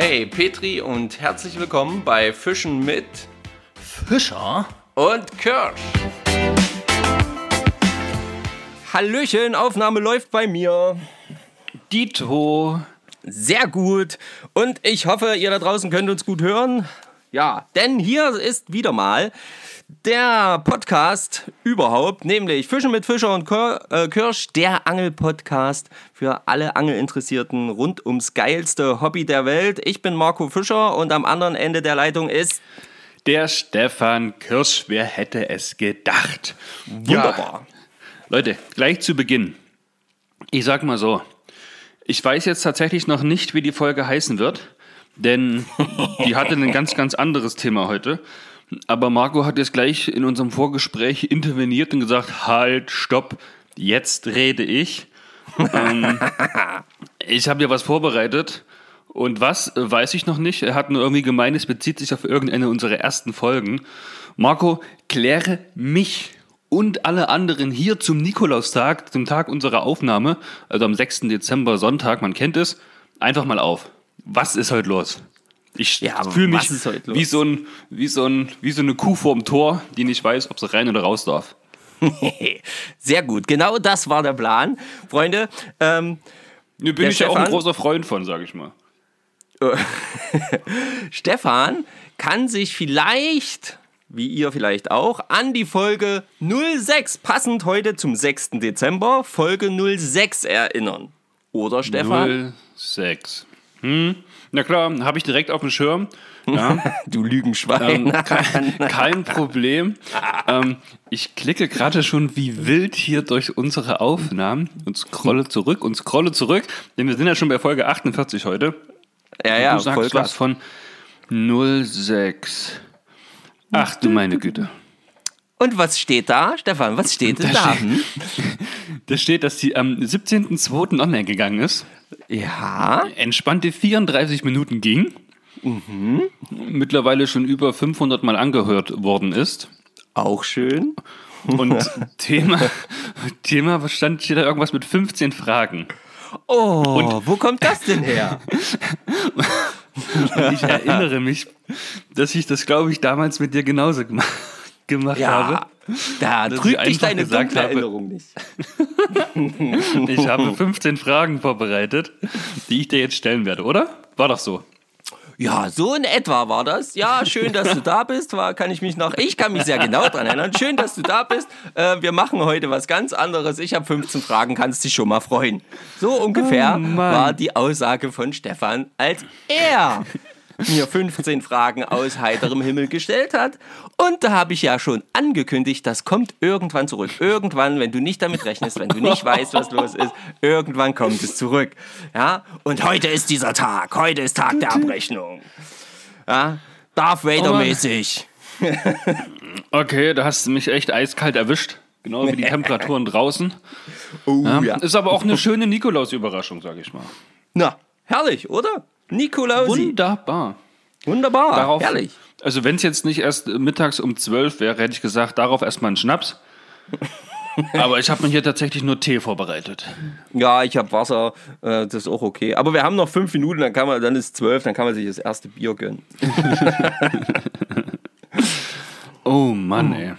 Hey Petri und herzlich willkommen bei Fischen mit Fischer? und Kirsch. Hallöchen, Aufnahme läuft bei mir. Dito. Sehr gut. Und ich hoffe, ihr da draußen könnt uns gut hören. Ja, denn hier ist wieder mal der Podcast überhaupt, nämlich Fischen mit Fischer und äh, Kirsch, der Angel-Podcast für alle Angelinteressierten rund ums geilste Hobby der Welt. Ich bin Marco Fischer und am anderen Ende der Leitung ist Der Stefan Kirsch. Wer hätte es gedacht? wunderbar. Leute, gleich zu Beginn. Ich sag mal so. Ich weiß jetzt tatsächlich noch nicht, wie die Folge heißen wird, denn die hatte ein ganz, ganz anderes Thema heute. Aber Marco hat jetzt gleich in unserem Vorgespräch interveniert und gesagt, halt, stopp, jetzt rede ich. ähm, ich habe ja was vorbereitet und was, weiß ich noch nicht. Er hat nur irgendwie gemeint, es bezieht sich auf irgendeine unserer ersten Folgen. Marco, kläre mich und alle anderen hier zum Nikolaustag, zum Tag unserer Aufnahme, also am 6. Dezember, Sonntag, man kennt es, einfach mal auf. Was ist heute los? Ich Ja, fühle mich wie so, ein, wie, so ein, wie so eine Kuh vorm Tor, die nicht weiß, ob sie rein oder raus darf. Sehr gut, genau das war der Plan. Freunde, ähm, Hier bin ich ja auch ein Stefan? großer Freund von, sage ich mal. Stefan kann sich vielleicht, wie ihr vielleicht auch, an die Folge 06, passend heute zum 6. Dezember, Folge 06 erinnern. Oder Stefan? 06. Hm? Na klar, habe ich direkt auf dem Schirm. Ja, Du Lügenschwein. ähm, kein, kein Problem. Ähm, ich klicke gerade schon wie wild hier durch unsere Aufnahmen und scrolle zurück und scrolle zurück, denn wir sind ja schon bei Folge 48 heute. ja, ja, du sagst was von 06. Ach du meine Güte. Und was steht da, Stefan? Was steht denn da? steht- Hm? Da steht, dass sie am 17.02. online gegangen ist. Ja, entspannte 34 Minuten ging, mittlerweile schon über 500 Mal angehört worden ist. auch schön. Und Thema, Thema stand steht da irgendwas mit 15 Fragen. Oh, wo kommt das denn her? Und ich erinnere mich, dass ich das, glaube ich, damals mit dir genauso gema gemacht habe. Ja, da Dass ich trügt dich deine dunkle habe- Erinnerung nicht. Ich habe 15 Fragen vorbereitet, die ich dir jetzt stellen werde, oder? War doch so. Ja, so in etwa war das. Ja, schön, dass du da bist. War, kann ich mich noch. Ich kann mich sehr genau dran erinnern. Schön, dass du da bist. Äh, wir machen heute was ganz anderes. Ich habe 15 Fragen, kannst dich schon mal freuen. So ungefähr Oh war die Aussage von Stefan, als er mir 15 Fragen aus heiterem Himmel gestellt hat. Und da habe ich ja schon angekündigt, das kommt irgendwann zurück. Irgendwann, wenn du nicht damit rechnest, wenn du nicht weißt, was los ist, irgendwann kommt es zurück. Ja? Und heute ist dieser Tag. Heute ist Tag der Abrechnung. Ja? Darth Vader mäßig. Okay, da hast du mich echt eiskalt erwischt. Genau wie die Temperaturen draußen. Oh Ja. ja. Ist aber auch eine schöne Nikolaus-Überraschung, sage ich mal. Na, herrlich, oder? Nikolausi. Wunderbar. Wunderbar. Darauf, herrlich. Also wenn es jetzt nicht erst mittags um 12 wäre, hätte ich gesagt, darauf erstmal einen Schnaps. Aber ich habe mir hier tatsächlich nur Tee vorbereitet. Ja, ich habe Wasser, äh, das ist auch okay. Aber wir haben noch fünf Minuten, dann kann man, dann ist zwölf, dann kann man sich das erste Bier gönnen. Oh Mann, ey.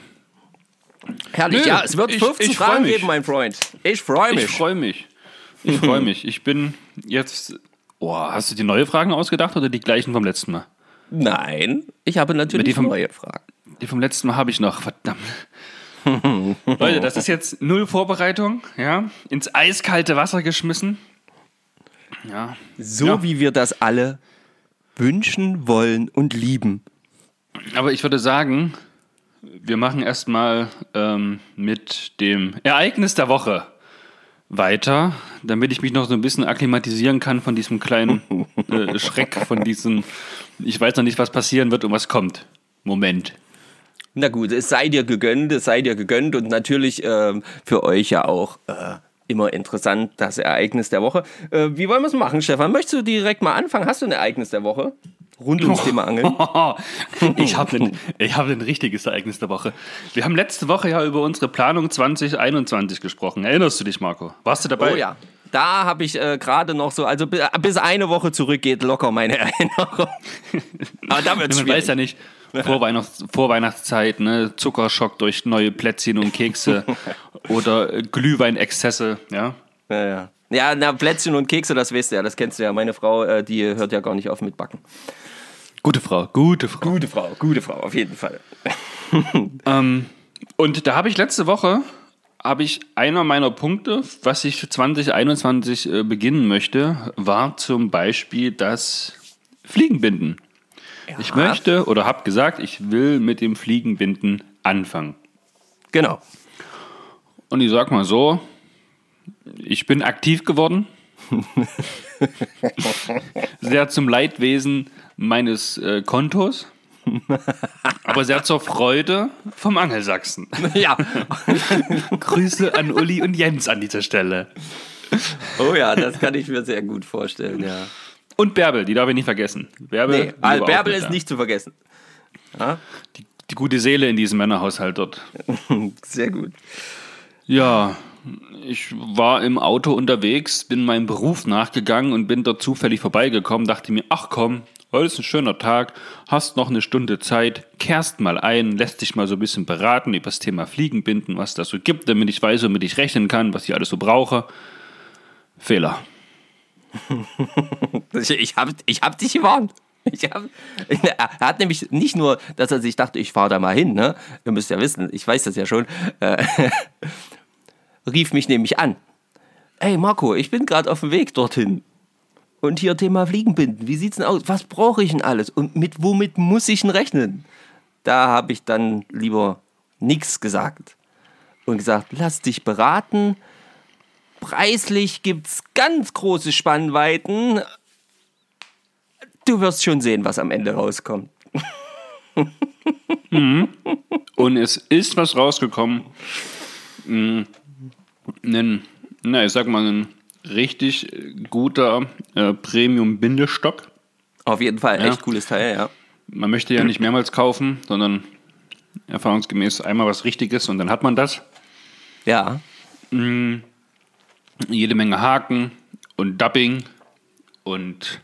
Herrlich, Nö, ja, es wird ich- 15 ich freu Fragen geben, mein Freund. Ich freue mich. Ich freue mich. Ich freue mich. Ich bin jetzt. Oh, hast du die neue Fragen ausgedacht oder die gleichen vom letzten Mal? Nein, ich habe natürlich die vom- neue Fragen. Die vom letzten Mal habe ich noch, verdammt. Leute, das ist jetzt null Vorbereitung, ja? Ins eiskalte Wasser geschmissen. Ja. So Ja. wie wir das alle wünschen, wollen und lieben. Aber ich würde sagen, wir machen erstmal ähm, mit dem Ereignis der Woche weiter, damit ich mich noch so ein bisschen akklimatisieren kann von diesem kleinen äh, Schreck, von diesem, ich weiß noch nicht, was passieren wird und was kommt. Moment. Na gut, es sei dir gegönnt, es sei dir gegönnt und natürlich ähm, für euch ja auch äh, immer interessant, das Ereignis der Woche. Äh, wie wollen wir es machen, Stefan? Möchtest du direkt mal anfangen? Hast du ein Ereignis der Woche? Rund ums Thema Angeln? ich habe ein, ich hab ein richtiges Ereignis der Woche. Wir haben letzte Woche ja über unsere Planung 2021 gesprochen. Erinnerst du dich, Marco? Warst du dabei? Oh ja. da habe ich äh, gerade noch so, also bis eine Woche zurück geht locker meine Erinnerung. Aber da wird Man weiß ja nicht, Vorweihnachts Vorweihnachtszeit, ne? Zuckerschock durch neue Plätzchen und Kekse oder äh, Glühweinexzesse, ja. Ja, ja. Ja, na, Plätzchen und Kekse, das weißt du ja, das kennst du ja. Meine Frau, äh, die hört ja gar nicht auf mit Backen. Gute Frau, gute Frau. Gute Frau, gute Frau, auf jeden Fall. ähm, und da habe ich letzte Woche habe ich einer meiner Punkte, was ich für 2021 äh, beginnen möchte, war zum Beispiel das Fliegenbinden. Ja. Ich möchte oder habe gesagt, ich will mit dem Fliegenbinden anfangen. Genau. Und ich sag mal so, ich bin aktiv geworden. Sehr zum Leidwesen meines äh, Kontos. Aber sehr zur Freude vom Angelsachsen. Ja. Grüße an Uli und Jens an dieser Stelle. Oh ja, das kann ich mir sehr gut vorstellen, ja. Und Bärbel, die darf ich nicht vergessen. Bärbel, nee, also Bärbel ist da. nicht zu vergessen. Ja? Die, die gute Seele in diesem Männerhaushalt dort. Sehr gut. Ja, ich war im Auto unterwegs, bin meinem Beruf nachgegangen und bin dort zufällig vorbeigekommen, dachte mir, ach komm, heute ist ein schöner Tag, hast noch eine Stunde Zeit, kehrst mal ein, lässt dich mal so ein bisschen beraten über das Thema Fliegenbinden, was das so gibt, damit ich weiß, womit ich rechnen kann, was ich alles so brauche. Fehler. ich habe ich hab dich gewarnt. Hab, er hat nämlich nicht nur, dass er sich dachte, ich fahre da mal hin, ne? Ihr müsst ja wissen, ich weiß das ja schon. Äh, rief mich nämlich an. Hey Marco, ich bin gerade auf dem Weg dorthin. Und hier Thema Fliegenbinden. Wie sieht's denn aus? Was brauche ich denn alles? Und mit womit muss ich denn rechnen? Da habe ich dann lieber nichts gesagt. Und gesagt, lass dich beraten. Preislich gibt es ganz große Spannweiten. Du wirst schon sehen, was am Ende rauskommt. mhm. Und es ist was rausgekommen. Mhm. Ein, na, ich sag mal, ein richtig guter äh, Premium-Bindestock. Auf jeden Fall, ja. echt cooles Teil, ja. Man möchte ja nicht mehrmals kaufen, sondern erfahrungsgemäß einmal was Richtiges und dann hat man das. Ja. Mhm. Jede Menge Haken und Dubbing und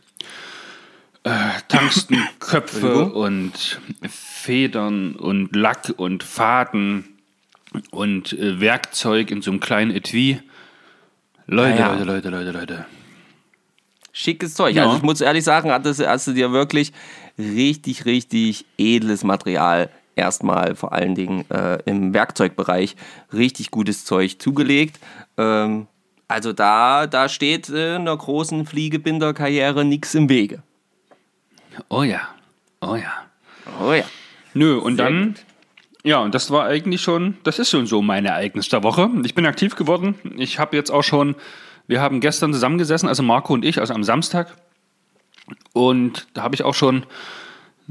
äh, Tungstenköpfe und Federn und Lack und Faden und äh, Werkzeug in so einem kleinen Etui. Leute, ja, ja. Leute, Leute, Leute, Leute. Schickes Zeug. Ja. Also ich muss ehrlich sagen, hast, hast du dir wirklich richtig, richtig edles Material erstmal vor allen Dingen äh, im Werkzeugbereich richtig gutes Zeug zugelegt. Ähm, also da, da steht äh, einer großen Fliegebinderkarriere nichts im Wege. Oh ja, oh ja. Oh ja. Nö, und Sehr dann gut. Ja, und das war eigentlich schon, das ist schon so mein Ereignis der Woche. Ich bin aktiv geworden. Ich habe jetzt auch schon, wir haben gestern zusammengesessen, also Marco und ich, also am Samstag. Und da habe ich auch schon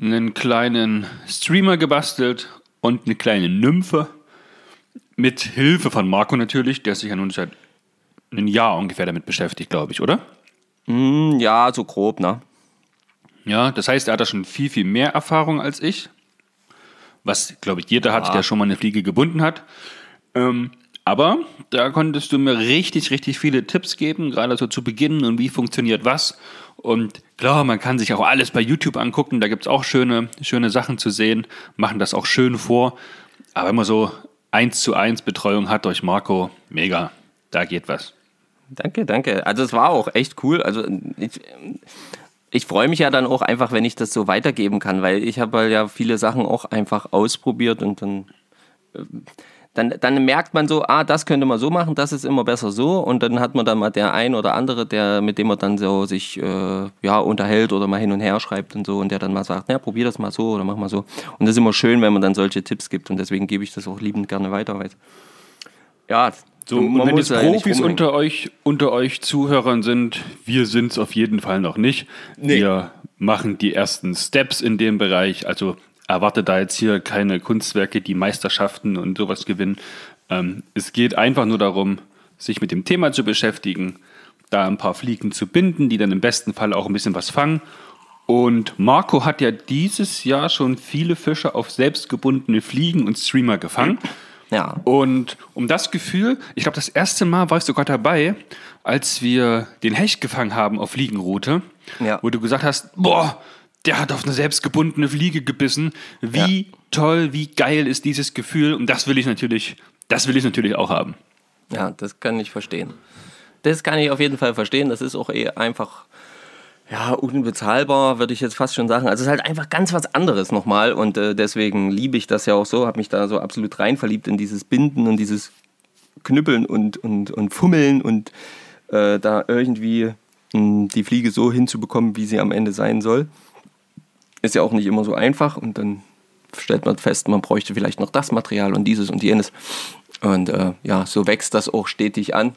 einen kleinen Streamer gebastelt und eine kleine Nymphe. Mit Hilfe von Marco natürlich, der sich ja nun seit einem Jahr ungefähr damit beschäftigt, glaube ich, oder? Mm, ja, so grob, ne? Ja, das heißt, er hat da schon viel, viel mehr Erfahrung als ich was, glaube ich, jeder hat, der schon mal eine Fliege gebunden hat. Ähm, aber da konntest du mir richtig, richtig viele Tipps geben, gerade so zu Beginn und wie funktioniert was. Und klar, man kann sich auch alles bei YouTube angucken, da gibt es auch schöne, schöne Sachen zu sehen, machen das auch schön vor. Aber wenn man so eins zu eins Betreuung hat durch Marco, mega, da geht was. Danke, danke. Also es war auch echt cool. Also ich, ich freue mich ja dann auch einfach, wenn ich das so weitergeben kann, weil ich habe ja viele Sachen auch einfach ausprobiert und dann, äh, dann, dann merkt man so, ah, das könnte man so machen, das ist immer besser so und dann hat man dann mal der ein oder andere, der, mit dem man dann so sich äh, ja, unterhält oder mal hin und her schreibt und so und der dann mal sagt, ja, probier das mal so oder mach mal so. Und das ist immer schön, wenn man dann solche Tipps gibt und deswegen gebe ich das auch liebend gerne weiter. Weil, ja, so, und wenn jetzt Profis unter euch, unter euch Zuhörern sind, wir sind es auf jeden Fall noch nicht. Nee. Wir machen die ersten Steps in dem Bereich. Also erwarte da jetzt hier keine Kunstwerke, die Meisterschaften und sowas gewinnen. Ähm, es geht einfach nur darum, sich mit dem Thema zu beschäftigen, da ein paar Fliegen zu binden, die dann im besten Fall auch ein bisschen was fangen. Und Marco hat ja dieses Jahr schon viele Fische auf selbstgebundene Fliegen und Streamer gefangen. Ja. Und um das Gefühl, ich glaube, das erste Mal warst du sogar dabei, als wir den Hecht gefangen haben auf Fliegenroute, Ja. wo du gesagt hast, boah, der hat auf eine selbstgebundene Fliege gebissen. Wie toll, wie geil ist dieses Gefühl? Und das will ich natürlich, das will ich natürlich auch haben. Ja, das kann ich verstehen. Das kann ich auf jeden Fall verstehen. Das ist auch eh einfach ja, unbezahlbar, würde ich jetzt fast schon sagen. Also es ist halt einfach ganz was anderes nochmal und äh, deswegen liebe ich das ja auch so, habe mich da so absolut rein verliebt in dieses Binden und dieses Knüppeln und, und, und Fummeln und äh, da irgendwie mh, die Fliege so hinzubekommen, wie sie am Ende sein soll. Ist ja auch nicht immer so einfach und dann stellt man fest, man bräuchte vielleicht noch das Material und dieses und jenes. Und äh, ja, so wächst das auch stetig an.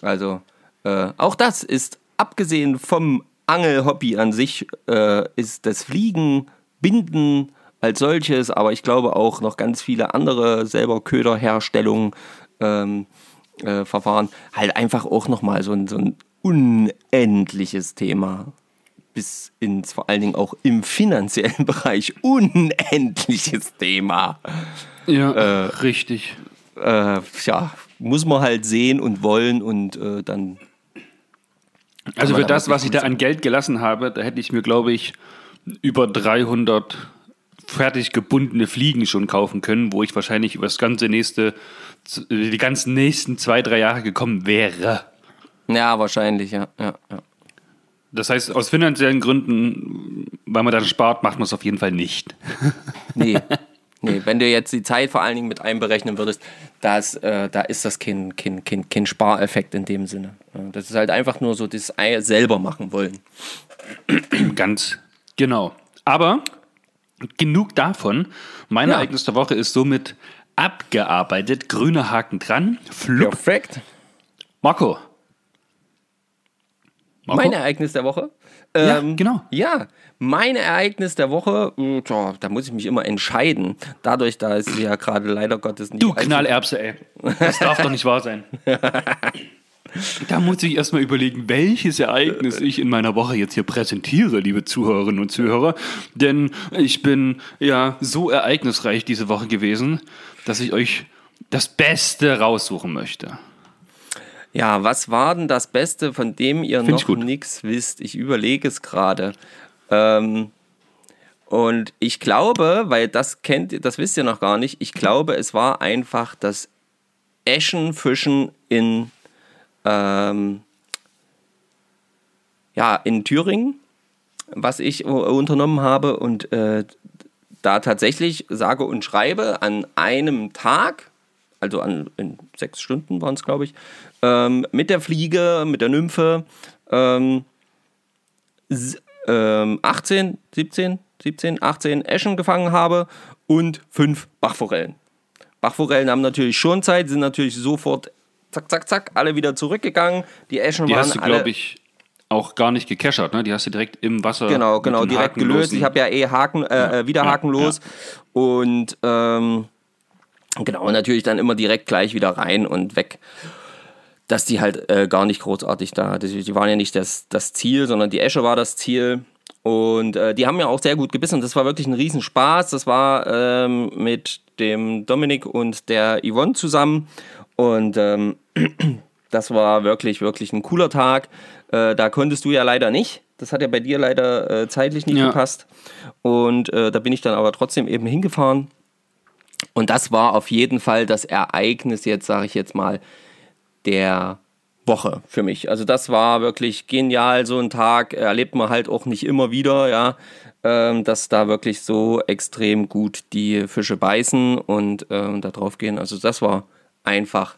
Also äh, auch das ist, abgesehen vom Angelhobby an sich, äh, ist das Fliegen, Binden als solches, aber ich glaube auch noch ganz viele andere selber Köderherstellungen, ähm, äh, Verfahren, halt einfach auch nochmal so ein, so ein unendliches Thema. Bis ins, vor allen Dingen auch im finanziellen Bereich, unendliches Thema Ja, richtig. äh, ja, muss man halt sehen und wollen und äh, dann. Also für da das, was ich da an Geld gelassen habe, da hätte ich mir, glaube ich, über 300 fertig gebundene Fliegen schon kaufen können, wo ich wahrscheinlich über das ganze nächste, die ganzen nächsten zwei, drei Jahre gekommen wäre. Ja, wahrscheinlich, ja. ja, ja. Das heißt, aus finanziellen Gründen, weil man dann spart, macht man es auf jeden Fall nicht. Nee. nee, wenn du jetzt die Zeit vor allen Dingen mit einberechnen würdest, das, äh, da ist das kein, kein, kein, kein Spareffekt in dem Sinne. Das ist halt einfach nur so das Ei selber machen wollen. Ganz genau. Aber genug davon. Mein Ja. Ereignis der Woche ist somit abgearbeitet. Grüner Haken dran. Flupp. Perfekt. Marco. Marco? Mein Ereignis der Woche. Ja, Ähm, genau. Ja, mein Ereignis der Woche, mh, tja, da muss ich mich immer entscheiden. Dadurch, da ist sie ja gerade leider Gottes nicht Du Knallerbse, ey. Das darf doch nicht wahr sein. Da muss ich erstmal überlegen, welches Ereignis ich in meiner Woche jetzt hier präsentiere, liebe Zuhörerinnen und Zuhörer. Denn ich bin ja so ereignisreich diese Woche gewesen, dass ich euch das Beste raussuchen möchte. Ja, was war denn das Beste, von dem ihr Find noch nichts wisst? Ich überlege es gerade. Ähm, und ich glaube, weil das kennt ihr, das wisst ihr noch gar nicht, ich glaube, es war einfach das Eschenfischen in, ähm, ja, in Thüringen, was ich unternommen habe und äh, da tatsächlich sage und schreibe an einem Tag, also an in sechs Stunden waren es, glaube ich, ähm, mit der Fliege, mit der Nymphe, ähm, s- ähm, 18, 17, 17, 18 Eschen gefangen habe und fünf Bachforellen. Bachforellen haben natürlich schon Zeit, sind natürlich sofort zack, zack, zack, alle wieder zurückgegangen. Die Eschen Die waren hast du, glaube ich, auch gar nicht gekeschert, ne? Die hast du direkt im Wasser. Genau, genau, direkt Hakenlosen- gelöst. Ich habe ja eh Haken, äh, äh, wieder ja, hakenlos. Und ähm, genau, natürlich dann immer direkt gleich wieder rein und weg. Dass die halt äh, gar nicht großartig da, die, die waren ja nicht das, das Ziel, sondern die Esche war das Ziel. Und äh, die haben ja auch sehr gut gebissen. Das war wirklich ein Riesenspaß. Das war ähm, mit dem Dominik und der Yvonne zusammen. Und ähm, das war wirklich, wirklich ein cooler Tag. Äh, da konntest du ja leider nicht. Das hat ja bei dir leider äh, zeitlich nicht Ja. gepasst. Und äh, da bin ich dann aber trotzdem eben hingefahren. Und das war auf jeden Fall das Ereignis, jetzt sage ich jetzt mal, der Woche für mich. Also das war wirklich genial, so ein Tag erlebt man halt auch nicht immer wieder, ja, ähm, dass da wirklich so extrem gut die Fische beißen und ähm, da drauf gehen. Also das war einfach,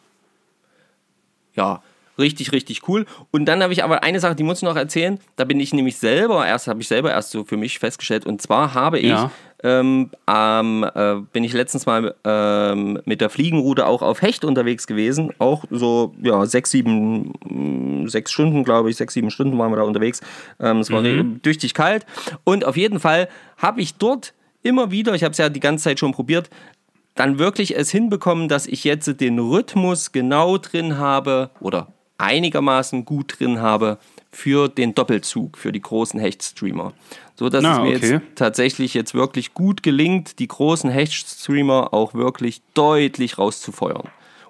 ja, richtig, richtig cool. Und dann habe ich aber eine Sache, die muss ich noch erzählen. Da bin ich nämlich selber erst, habe ich selber erst so für mich festgestellt. Und zwar habe ich, Ja. ähm, ähm, äh, bin ich letztens mal ähm, mit der Fliegenroute auch auf Hecht unterwegs gewesen. Auch so, ja, sechs, sieben, mh, sechs Stunden, glaube ich, sechs, sieben Stunden waren wir da unterwegs. Ähm, es war mhm. tüchtig kalt. Und auf jeden Fall habe ich dort immer wieder, ich habe es ja die ganze Zeit schon probiert, dann wirklich es hinbekommen, dass ich jetzt den Rhythmus genau drin habe oder einigermaßen gut drin habe für den Doppelzug, für die großen Hechtstreamer. So dass Na, es mir okay. jetzt tatsächlich jetzt wirklich gut gelingt, die großen Hechtstreamer auch wirklich deutlich rauszufeuern.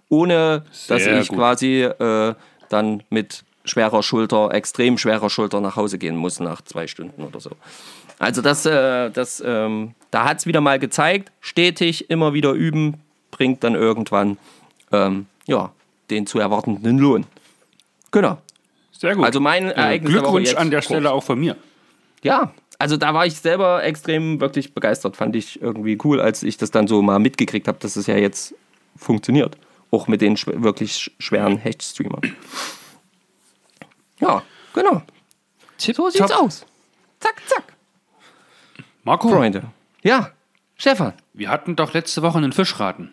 Ohne dass Sehr ich gut. quasi äh, dann mit schwerer Schulter, extrem schwerer Schulter nach Hause gehen muss nach zwei Stunden oder so. Also das, äh, das, ähm, da hat es wieder mal gezeigt, stetig, immer wieder üben, bringt dann irgendwann ähm, ja, den zu erwartenden Lohn. Genau. Sehr gut. Also mein Ereignis Glückwunsch an der. Stelle auch von mir. Ja, also da war ich selber extrem wirklich begeistert. Fand ich irgendwie cool, als ich das dann so mal mitgekriegt habe, dass es ja jetzt funktioniert. Auch mit den schw- wirklich sch- schweren Hechtstreamern. Ja, genau. So sieht's Top. aus. Zack, zack. Marco, Freunde. Ja, Stefan. wir hatten doch letzte Woche einen Fischraten.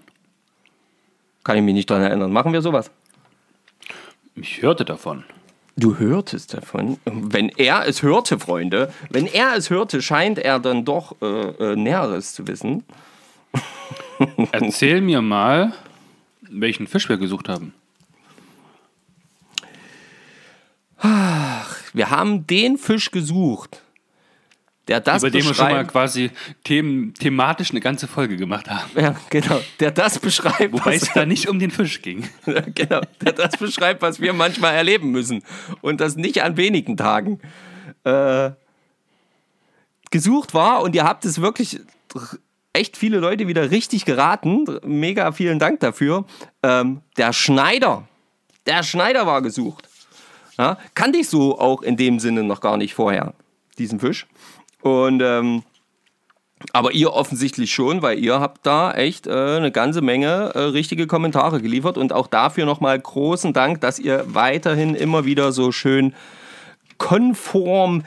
Kann ich mich nicht daran erinnern. Machen wir sowas? Ich hörte davon. Du hörtest davon. Wenn er es hörte, Freunde, wenn er es hörte, scheint er dann doch äh, äh, Näheres zu wissen. Erzähl mir mal, welchen Fisch wir gesucht haben. Wir haben den Fisch gesucht, der das Über den wir schon mal quasi them thematisch eine ganze Folge gemacht haben. Ja, genau. Der das beschreibt, Wobei was, es da nicht um den Fisch ging. genau, der das beschreibt, was wir manchmal erleben müssen. Und das nicht an wenigen Tagen. Äh, gesucht war und ihr habt es wirklich echt viele Leute wieder richtig geraten. Mega vielen Dank dafür. Ähm, der Schneider. Der Schneider war gesucht. Ja, kannte ich so auch in dem Sinne noch gar nicht vorher, diesen Fisch. Und ähm, aber ihr offensichtlich schon, weil ihr habt da echt äh, eine ganze Menge äh, richtige Kommentare geliefert und auch dafür nochmal großen Dank, dass ihr weiterhin immer wieder so schön konform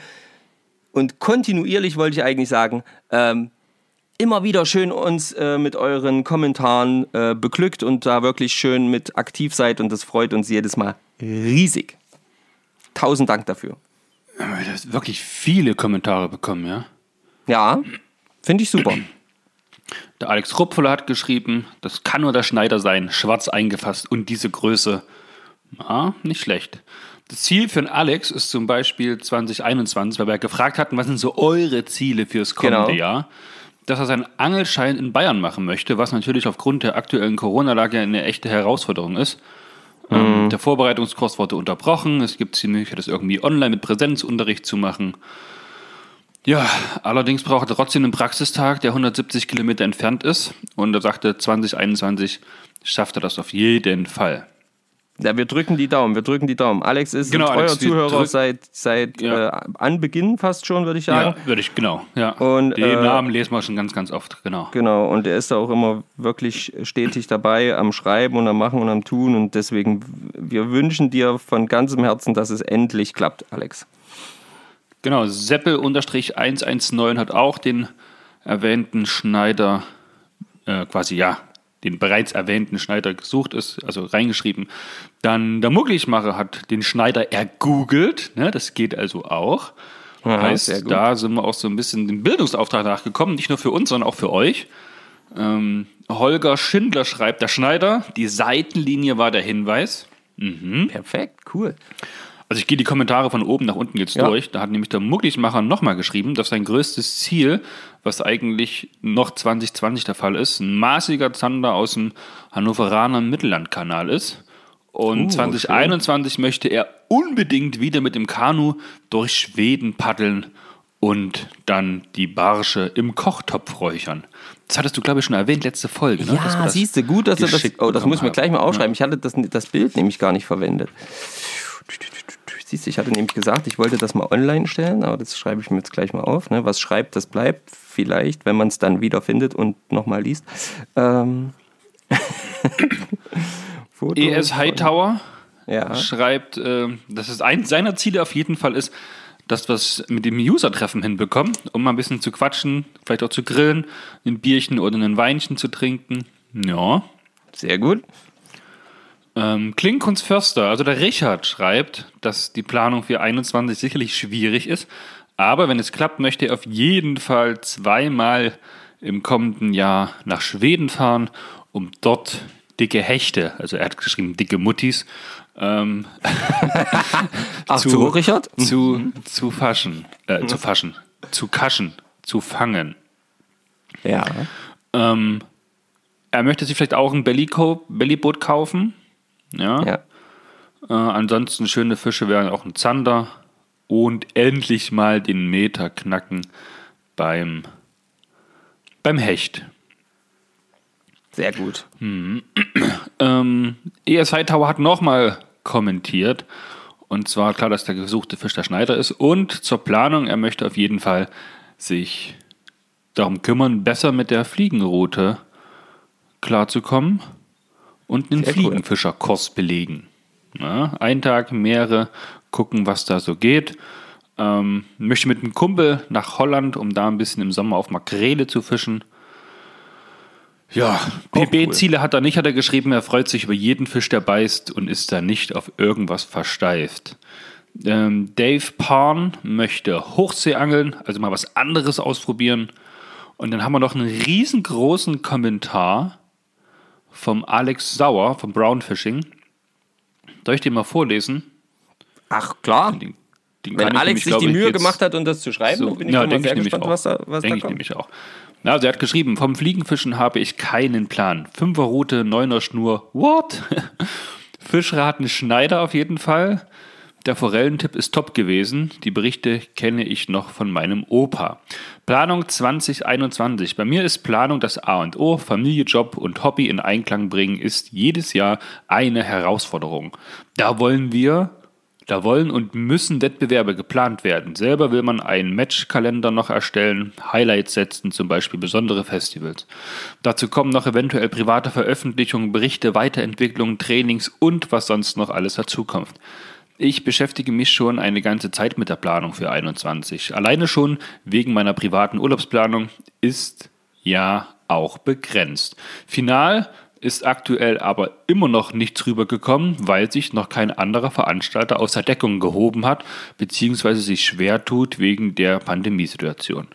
und kontinuierlich, wollte ich eigentlich sagen, ähm, immer wieder schön uns äh, mit euren Kommentaren äh, beglückt und da wirklich schön mit aktiv seid und das freut uns jedes Mal riesig. Tausend Dank dafür. Wir haben jetzt wirklich viele Kommentare bekommen, ja. Ja, finde ich super. Der Alex Rupfuller hat geschrieben, das kann nur der Schneider sein, schwarz eingefasst und diese Größe. Ja, nicht schlecht. Das Ziel für den Alex ist zum Beispiel 2021, weil wir gefragt hatten, was sind so eure Ziele fürs kommende Genau. Jahr, dass er seinen Angelschein in Bayern machen möchte, was natürlich aufgrund der aktuellen Corona-Lage eine echte Herausforderung ist. Ähm, der Vorbereitungskurs wurde unterbrochen. Es gibt die Möglichkeit, das irgendwie online mit Präsenzunterricht zu machen. Ja, allerdings braucht er trotzdem einen Praxistag, der 170 Kilometer entfernt ist. Und er sagte, 2021 schafft er das auf jeden Fall. Ja, wir drücken die Daumen, wir drücken die Daumen. Alex ist Genau, Alex, Zuhörer seit, seit Ja. äh, Anbeginn fast schon, würde ich sagen. Ja, würde ich, genau. Ja. Und, Den äh, Namen lesen wir schon ganz, ganz oft, genau. Genau, und er ist da auch immer wirklich stetig dabei am Schreiben und am Machen und am Tun. Und deswegen, wir wünschen dir von ganzem Herzen, dass es endlich klappt, Alex. Genau, Seppel-119 hat auch den erwähnten Schneider, äh, quasi ja, den bereits erwähnten Schneider gesucht ist, also reingeschrieben. Dann der Mucklichmacher hat den Schneider ergoogelt, ne, das geht also auch. Aha, heißt, da sind wir auch so ein bisschen dem Bildungsauftrag nachgekommen, nicht nur für uns, sondern auch für euch. Ähm, Holger Schindler schreibt, der Schneider, die Seitenlinie war der Hinweis. Perfekt, cool. Also ich gehe die Kommentare von oben nach unten jetzt Ja. durch. Da hat nämlich der Mucklichmacher nochmal geschrieben, dass sein größtes Ziel, was eigentlich noch 2020 der Fall ist, ein maßiger Zander aus dem Hannoveraner Mittellandkanal ist. Und Uh, 2021 möchte er unbedingt wieder mit dem Kanu durch Schweden paddeln und dann die Barsche im Kochtopf räuchern. Das hattest du, glaube ich, schon erwähnt, letzte Folge. Ne? Ja, das siehst du, gut, dass du das. Oh, das muss ich mir gleich mal aufschreiben. Ich hatte das, das Bild nämlich gar nicht verwendet. Siehst du, ich hatte nämlich gesagt, ich wollte das mal online stellen, aber das schreibe ich mir jetzt gleich mal auf. Ne? Was schreibt, das bleibt. Vielleicht, wenn man es dann wieder findet und nochmal liest. Ähm. ES von- Hightower Ja. schreibt, äh, dass es eins seiner Ziele auf jeden Fall ist, dass wir es mit dem User-Treffen hinbekommen, um mal ein bisschen zu quatschen, vielleicht auch zu grillen, ein Bierchen oder ein Weinchen zu trinken. Ja. Sehr gut. Ähm, Klinkunst Förster, also der Richard schreibt, dass die Planung für 21 sicherlich schwierig ist, aber wenn es klappt, möchte er auf jeden Fall zweimal im kommenden Jahr nach Schweden fahren, um dort dicke Hechte, also er hat geschrieben dicke Muttis, ähm, Ach, zu, Richard? zu, zu faschen, äh, zu faschen, zu kaschen, zu fangen. Ja. Ähm, er möchte sich vielleicht auch ein Bellyboot kaufen. Ja. Ja. Äh, ansonsten schöne Fische wären auch ein Zander und endlich mal den Meter knacken beim, beim Hecht. Sehr gut. Ähm, ES Hightower hat nochmal kommentiert. Und zwar klar, dass der gesuchte Fisch der Schneider ist. Und zur Planung, er möchte auf jeden Fall sich darum kümmern, besser mit der Fliegenroute klarzukommen und einen cool. Fliegenfischerkurs belegen. Ja, ein Tag, mehrere, gucken, was da so geht. Ähm, möchte mit einem Kumpel nach Holland, um da ein bisschen im Sommer auf Makrele zu fischen. Ja, PB-Ziele hat er nicht, hat er geschrieben. Er freut sich über jeden Fisch, der beißt und ist da nicht auf irgendwas versteift. Ähm, Dave Parn möchte Hochseeangeln, also mal was anderes ausprobieren. Und dann haben wir noch einen riesengroßen Kommentar vom Alex Sauer vom Brown Fishing. Soll ich den mal vorlesen? Ach, klar. Den, den Wenn ich Alex sich die ich, Mühe gemacht hat, um das zu schreiben, so, bin ich ja, mal denke sehr ich gespannt, auch. was da, was denke da ich kommt. nämlich auch. Na, also er hat geschrieben, vom Fliegenfischen habe ich keinen Plan. Fünferroute, Neuner Schnur, what? Fischraten Schneider auf jeden Fall. Der Forellentipp ist top gewesen. Die Berichte kenne ich noch von meinem Opa. Planung 2021. Bei mir ist Planung das A und O. Familie, Job und Hobby in Einklang bringen ist jedes Jahr eine Herausforderung. Da wollen wir da wollen und müssen Wettbewerbe geplant werden. Selber will man einen Matchkalender noch erstellen, Highlights setzen, zum Beispiel besondere Festivals. Dazu kommen noch eventuell private Veröffentlichungen, Berichte, Weiterentwicklungen, Trainings und was sonst noch alles dazukommt. Ich beschäftige mich schon eine ganze Zeit mit der Planung für 21. Alleine schon wegen meiner privaten Urlaubsplanung ist ja auch begrenzt. Final ist aktuell aber immer noch nichts rübergekommen, weil sich noch kein anderer Veranstalter aus der Deckung gehoben hat, beziehungsweise sich schwer tut wegen der Pandemiesituation.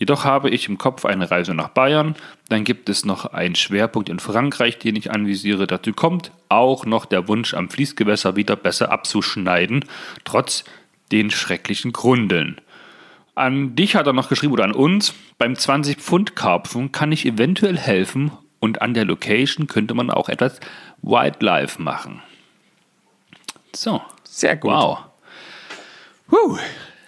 Jedoch habe ich im Kopf eine Reise nach Bayern, dann gibt es noch einen Schwerpunkt in Frankreich, den ich anvisiere. Dazu kommt auch noch der Wunsch, am Fließgewässer wieder besser abzuschneiden, trotz den schrecklichen Grundeln. An dich hat er noch geschrieben oder an uns. Beim 20 Pfund Karpfen kann ich eventuell helfen und an der Location könnte man auch etwas Wildlife machen. So. Sehr gut. Wow. Huh.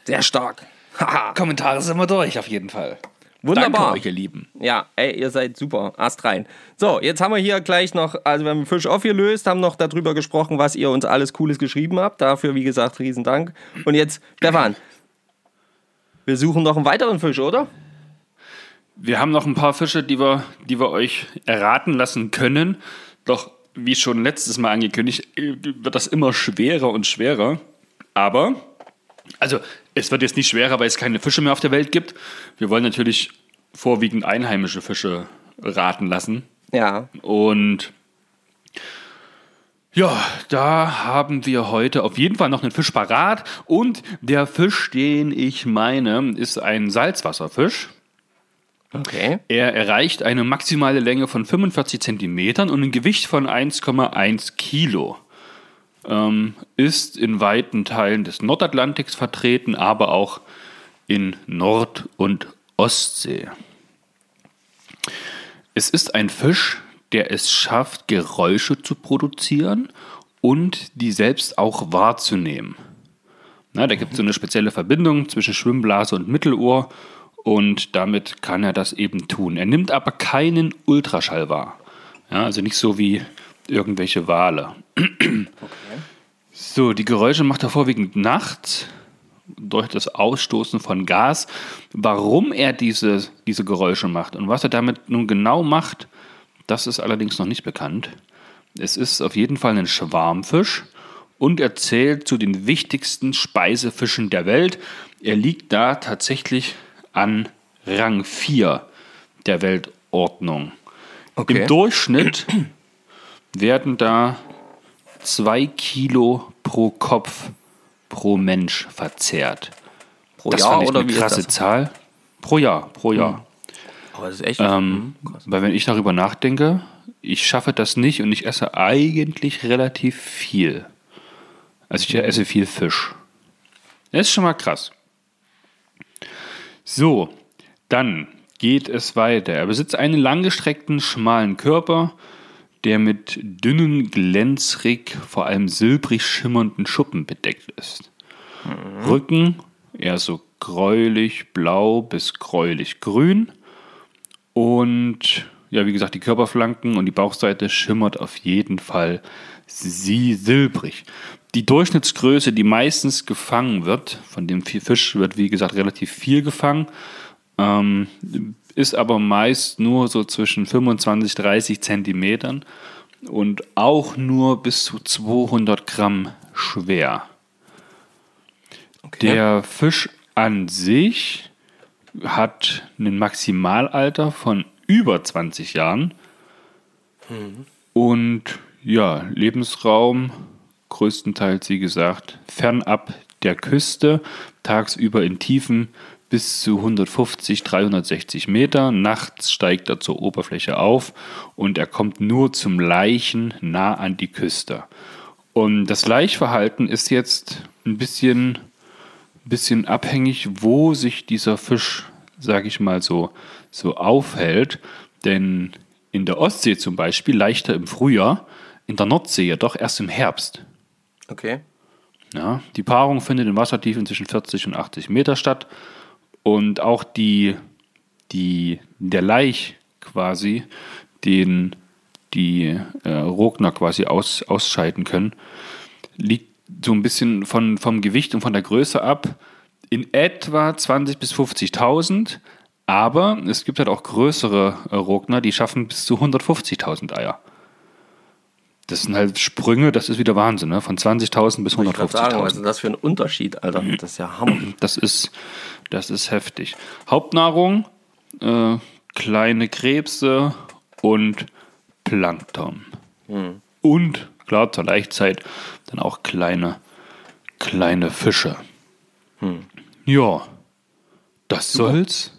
Sehr stark. Haha. Kommentare sind wir durch, auf jeden Fall. Wunderbar. Danke euch, ihr Lieben. Ja, ey, ihr seid super. Ast rein. So, jetzt haben wir hier gleich noch, also wir haben den Fisch aufgelöst, haben noch darüber gesprochen, was ihr uns alles Cooles geschrieben habt. Dafür, wie gesagt, riesen Dank. Und jetzt, Stefan, wir suchen noch einen weiteren Fisch, oder? Wir haben noch ein paar Fische, die wir, die wir euch erraten lassen können. Doch wie schon letztes Mal angekündigt, äh, wird das immer schwerer und schwerer. Aber, also es wird jetzt nicht schwerer, weil es keine Fische mehr auf der Welt gibt. Wir wollen natürlich vorwiegend einheimische Fische raten lassen. Ja. Und ja, da haben wir heute auf jeden Fall noch einen Fisch parat. Und der Fisch, den ich meine, ist ein Salzwasserfisch. Okay. Er erreicht eine maximale Länge von 45 Zentimetern und ein Gewicht von 1,1 Kilo. Ähm, ist in weiten Teilen des Nordatlantiks vertreten, aber auch in Nord- und Ostsee. Es ist ein Fisch, der es schafft, Geräusche zu produzieren und die selbst auch wahrzunehmen. Na, da gibt es so eine spezielle Verbindung zwischen Schwimmblase und Mittelohr und damit kann er das eben tun. Er nimmt aber keinen Ultraschall wahr. Ja, also nicht so wie irgendwelche Wale. So, die Geräusche macht er vorwiegend nachts durch das Ausstoßen von Gas. Warum er diese, diese Geräusche macht und was er damit nun genau macht, das ist allerdings noch nicht bekannt. Es ist auf jeden Fall ein Schwarmfisch und er zählt zu den wichtigsten Speisefischen der Welt. Er liegt da tatsächlich an Rang 4 der Weltordnung. Okay. Im Durchschnitt werden da zwei Kilo pro Kopf pro Mensch verzehrt. Pro das Jahr fand ich oder eine wie krasse? Zahl. Pro Jahr, pro Jahr. Aber das ist echt. Ähm, weil wenn ich darüber nachdenke, ich schaffe das nicht und ich esse eigentlich relativ viel. Also ich esse viel Fisch. Das ist schon mal krass. So, dann geht es weiter. Er besitzt einen langgestreckten, schmalen Körper, der mit dünnen, glänzrig, vor allem silbrig schimmernden Schuppen bedeckt ist. Rücken eher so gräulich blau bis gräulich grün. Und ja, wie gesagt, die Körperflanken und die Bauchseite schimmert auf jeden Fall sie silbrig. Die Durchschnittsgröße, die meistens gefangen wird, von dem Fisch wird wie gesagt relativ viel gefangen, ähm, ist aber meist nur so zwischen 25 30 Zentimetern und auch nur bis zu 200 Gramm schwer. Okay. Der Fisch an sich hat ein Maximalalter von über 20 Jahren. Und ja, Lebensraum größtenteils, wie gesagt, fernab der Küste, tagsüber in Tiefen bis zu 150, 360 Meter. Nachts steigt er zur Oberfläche auf und er kommt nur zum Leichen nah an die Küste. Und das Laichverhalten ist jetzt ein bisschen bisschen abhängig, wo sich dieser Fisch, sage ich mal so, so aufhält. Denn in der Ostsee zum Beispiel leichter im Frühjahr, in der Nordsee jedoch erst im Herbst. Okay. Ja, die Paarung findet in Wassertiefen zwischen 40 und 80 Meter statt. Und auch die, die, der Laich quasi, den die äh, Rogner quasi aus, ausscheiden können, liegt so ein bisschen von, vom Gewicht und von der Größe ab in etwa 20.000 bis 50.000. Aber es gibt halt auch größere äh, Rogner, die schaffen bis zu 150.000 Eier. Das sind halt Sprünge, das ist wieder Wahnsinn, ne? von 20.000 bis Ich gerade sagen, was 150.000. ist das für ein Unterschied, Alter? Das ist ja Hammer. Das ist, das ist heftig. Hauptnahrung, äh, kleine Krebse und Plankton. Und klar, zur Laichzeit dann auch kleine, kleine Fische. Ja, das soll's,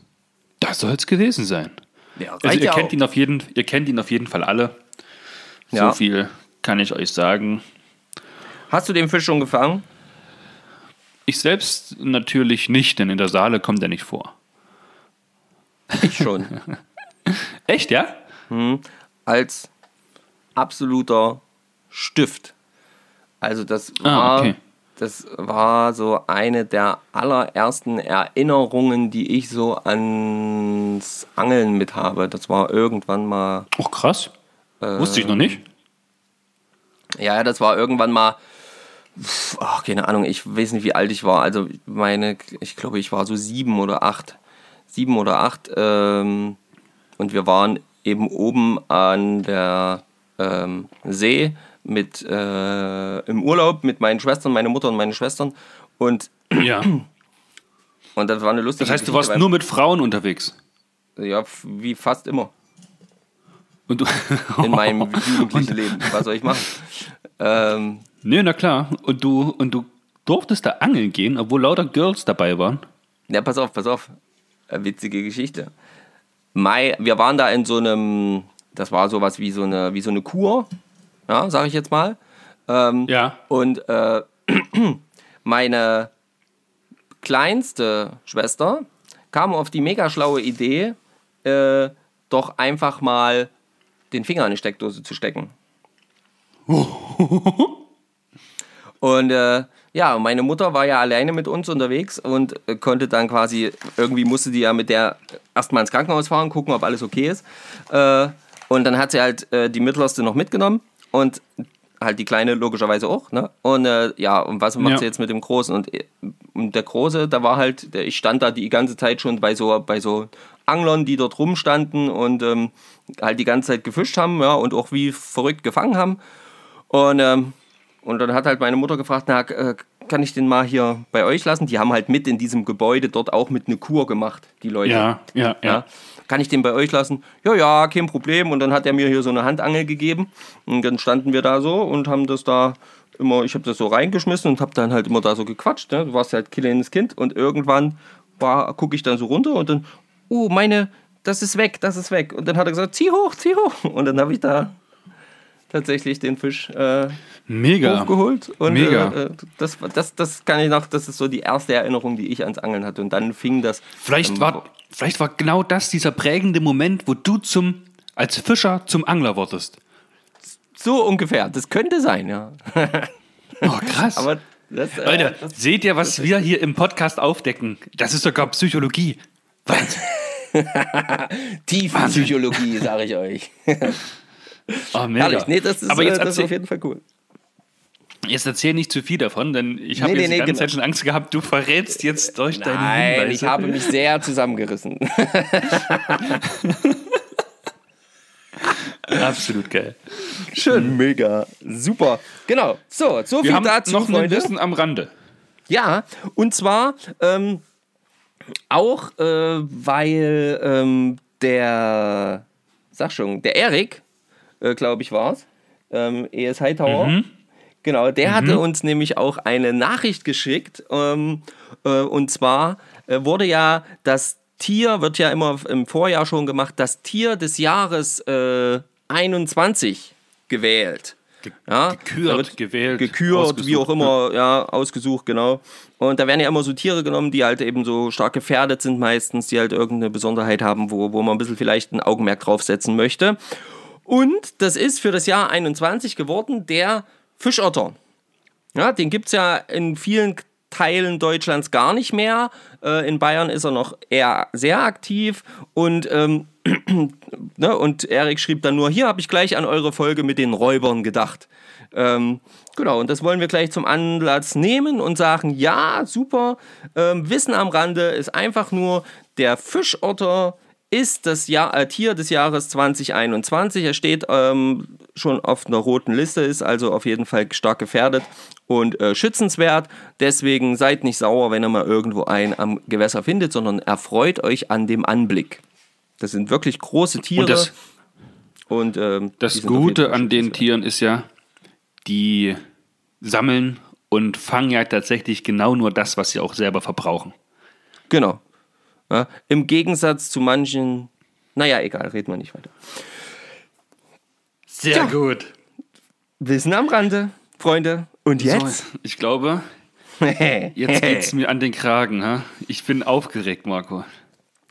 das soll's gewesen sein. Ja, Also ihr kennt auch. ihn auf jeden, ihr kennt ihn auf jeden Fall alle. So Ja. viel kann ich euch sagen. Hast du den Fisch schon gefangen? Ich selbst natürlich nicht, denn in der Saale kommt er nicht vor. Ich schon. Echt, ja? Als absoluter Stift. Also das Ah, war, okay. das war so eine der allerersten Erinnerungen, die ich so ans Angeln mit habe. Das war irgendwann mal Oh, krass. Wusste ich noch nicht. Ja, das war irgendwann mal, ach, keine Ahnung, ich weiß nicht, wie alt ich war. Also meine, ich glaube, ich war so sieben oder acht. Sieben oder acht. Ähm, und wir waren eben oben an der ähm, See mit äh, im Urlaub mit meinen Schwestern, meine Mutter und meine Schwestern. Und, Ja. und das war eine lustige Das heißt, du Geschichte, warst nur mit Frauen unterwegs. Ja, wie fast immer Und du in meinem jugendlichen Leben. Was soll ich machen? Ähm, nee, na klar. Und du, und du durftest da angeln gehen, obwohl lauter Girls dabei waren. Ja, pass auf, pass auf. Eine witzige Geschichte. Mai, wir waren da in so einem, das war sowas wie so eine, wie so eine Kur, ja, sag ich jetzt mal. Ähm, Ja. Und äh, meine kleinste Schwester kam auf die mega schlaue Idee, äh, doch einfach mal den Finger in die Steckdose zu stecken. Und äh, ja, meine Mutter war ja alleine mit uns unterwegs und äh, konnte dann quasi, irgendwie musste die ja mit der erstmal ins Krankenhaus fahren, gucken, ob alles okay ist. Äh, und dann hat sie halt äh, die mittlerste noch mitgenommen und halt die kleine logischerweise auch. Ne? Und äh, ja, und was macht Ja. sie jetzt mit dem Großen? Und, äh, und der Große, da war halt, der, ich stand da die ganze Zeit schon bei so, bei so Anglern, die dort rumstanden und ähm, halt die ganze Zeit gefischt haben ja, und auch wie verrückt gefangen haben. Und, ähm, und dann hat halt meine Mutter gefragt, na, äh, kann ich den mal hier bei euch lassen? Die haben halt mit in diesem Gebäude dort auch mit eine Kur gemacht, die Leute. Ja, ja, ja. Ja. Kann ich den bei euch lassen? Ja, ja, kein Problem. Und dann hat er mir hier so eine Handangel gegeben. Und dann standen wir da so und haben das da immer, ich habe das so reingeschmissen und habe dann halt immer da so gequatscht. Ne? Du warst halt kleines Kind und irgendwann gucke ich dann so runter und dann, oh, meine das ist weg, das ist weg. Und dann hat er gesagt, zieh hoch, zieh hoch. Und dann habe ich da tatsächlich den Fisch äh, Mega. hochgeholt. Und Mega. Äh, äh, das, das, das kann ich noch, das ist so die erste Erinnerung, die ich ans Angeln hatte. Und dann fing das. Vielleicht ähm, war, vielleicht war genau das dieser prägende Moment, wo du zum, als Fischer zum Angler wurdest. so ungefähr. Das könnte sein, ja. Oh, krass. Aber das, äh, Leute, das, seht ihr, was wir hier im Podcast aufdecken? Das ist sogar Psychologie. Wahnsinn. Tiefenpsychologie, sage ich euch. Oh, mega. Herrlich. Nee, das ist, Aber jetzt äh, das ist erzähl, auf jeden Fall cool. jetzt erzähl nicht zu viel davon, denn ich habe Nee, jetzt nee, die ganze genau. Zeit schon Angst gehabt, du verrätst jetzt durch deine Nein, Hinweise. ich habe mich sehr zusammengerissen. Absolut geil. Schön. Mega. Super. Genau. So, so Wir viel haben dazu, noch ein. Wissen am Rande. Ja, und zwar ähm, auch, äh, weil ähm, der, sag schon, der Erik, äh, glaube ich, war es, ähm, ES Hightower, genau, der hatte uns nämlich auch eine Nachricht geschickt. Ähm, äh, und zwar äh, wurde ja das Tier, wird ja immer im Vorjahr schon gemacht, das Tier des Jahres äh, 21 gewählt. Ja, gekürt, gewählt, gekürt, wie auch immer, ja, ausgesucht, genau. Und da werden ja immer so Tiere genommen, die halt eben so stark gefährdet sind meistens, die halt irgendeine Besonderheit haben, wo, wo man ein bisschen vielleicht ein Augenmerk draufsetzen möchte. Und das ist für das Jahr 21 geworden der Fischotter. Ja, den gibt es ja in vielen Teilen Deutschlands gar nicht mehr. Äh, in Bayern ist er noch eher sehr aktiv und ähm, ne, und Erik schrieb dann nur, hier habe ich gleich an eure Folge mit den Räubern gedacht. Ähm, genau, und das wollen wir gleich zum Anlass nehmen und sagen, ja, super, ähm, Wissen am Rande ist einfach nur, der Fischotter ist das Jahr, äh, Tier des Jahres 2021. Er steht ähm, schon auf einer roten Liste, ist also auf jeden Fall stark gefährdet und äh, schützenswert. Deswegen seid nicht sauer, wenn ihr mal irgendwo einen am Gewässer findet, sondern erfreut euch an dem Anblick. Das sind wirklich große Tiere. Und das, und, ähm, das Gute an den. Tieren ist ja, die sammeln und fangen ja tatsächlich genau nur das, was sie auch selber verbrauchen. Genau. Ja, Im Gegensatz zu manchen, naja, egal, reden wir nicht weiter. Sehr Ja. gut. Wissen am Rande, Freunde. Und jetzt? So, ich glaube, jetzt geht's mir an den Kragen. Ha? Ich bin aufgeregt, Marco.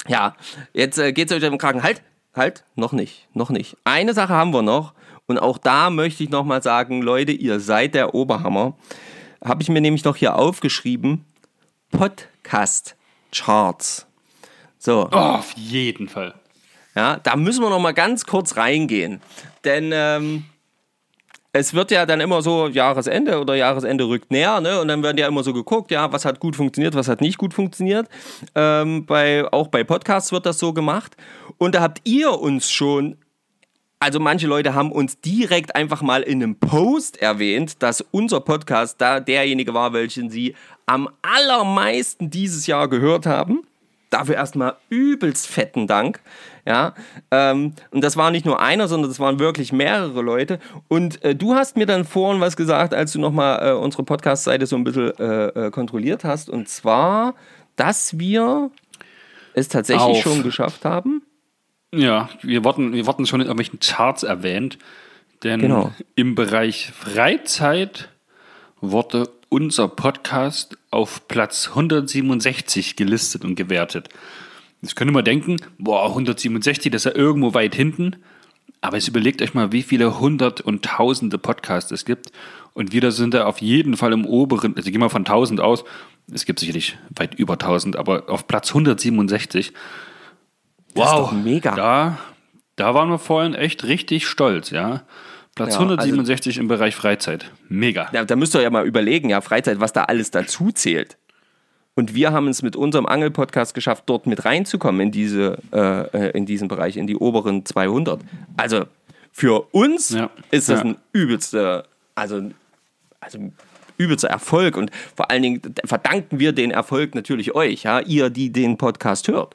Ja, jetzt äh, geht's euch am Kragen. Halt, halt, noch nicht, noch nicht. Eine Sache haben wir noch. Und auch da möchte ich nochmal sagen, Leute, ihr seid der Oberhammer. Habe ich mir nämlich noch hier aufgeschrieben. Podcast Charts. So. Oh, auf jeden Fall. Ja, da müssen wir noch mal ganz kurz reingehen. Denn ähm, es wird ja dann immer so Jahresende oder Jahresende rückt näher, ne? Und dann werden ja immer so geguckt, ja, was hat gut funktioniert, was hat nicht gut funktioniert. Ähm, bei, auch bei Podcasts wird das so gemacht. Und da habt ihr uns schon also manche Leute haben uns direkt einfach mal in einem Post erwähnt, dass unser Podcast da derjenige war, welchen sie am allermeisten dieses Jahr gehört haben. Dafür erstmal übelst fetten Dank. Ja, ähm, und das war nicht nur einer, sondern das waren wirklich mehrere Leute. Und äh, du hast mir dann vorhin was gesagt, als du nochmal äh, unsere Podcast-Seite so ein bisschen äh, äh, kontrolliert hast. Und zwar, dass wir es tatsächlich Auf. schon geschafft haben. Ja, wir wurden, wir wurden schon in irgendwelchen Charts erwähnt, denn Genau. im Bereich Freizeit wurde unser Podcast auf Platz 167 gelistet und gewertet. Jetzt könnte man denken, boah, 167, das ist ja irgendwo weit hinten. Aber jetzt überlegt euch mal, wie viele hundert und tausende Podcasts es gibt. Und wir da sind da auf jeden Fall im oberen, also gehen wir von 1000 aus. Es gibt sicherlich weit über 1000, aber auf Platz 167. Das ist doch mega. Da, da waren wir vorhin echt richtig stolz, ja. Platz Ja, 167 im Bereich Freizeit. Mega. Ja, da müsst ihr ja mal überlegen, ja, Freizeit, was da alles dazu zählt. Und wir haben es mit unserem Angel-Podcast geschafft, dort mit reinzukommen in, diese, äh, äh, in diesen Bereich, in die oberen 200. Also für uns Ja. ist das ein übelster, also, also übelster Erfolg. Und vor allen Dingen verdanken wir den Erfolg natürlich euch, ja, ihr, die den Podcast hört.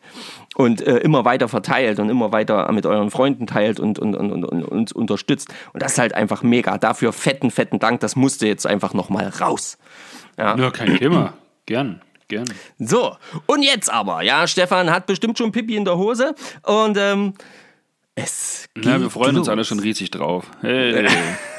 Und äh, immer weiter verteilt und immer weiter mit euren Freunden teilt und, und, und, und, und uns unterstützt. Und das ist halt einfach mega. Dafür fetten, fetten Dank. Das musste jetzt einfach nochmal raus. Ja, kein Thema. Gern. Gerne. So, und jetzt aber, ja, Stefan hat bestimmt schon Pipi in der Hose und ähm, es geht Ja, wir freuen los. uns alle schon riesig drauf. Hey.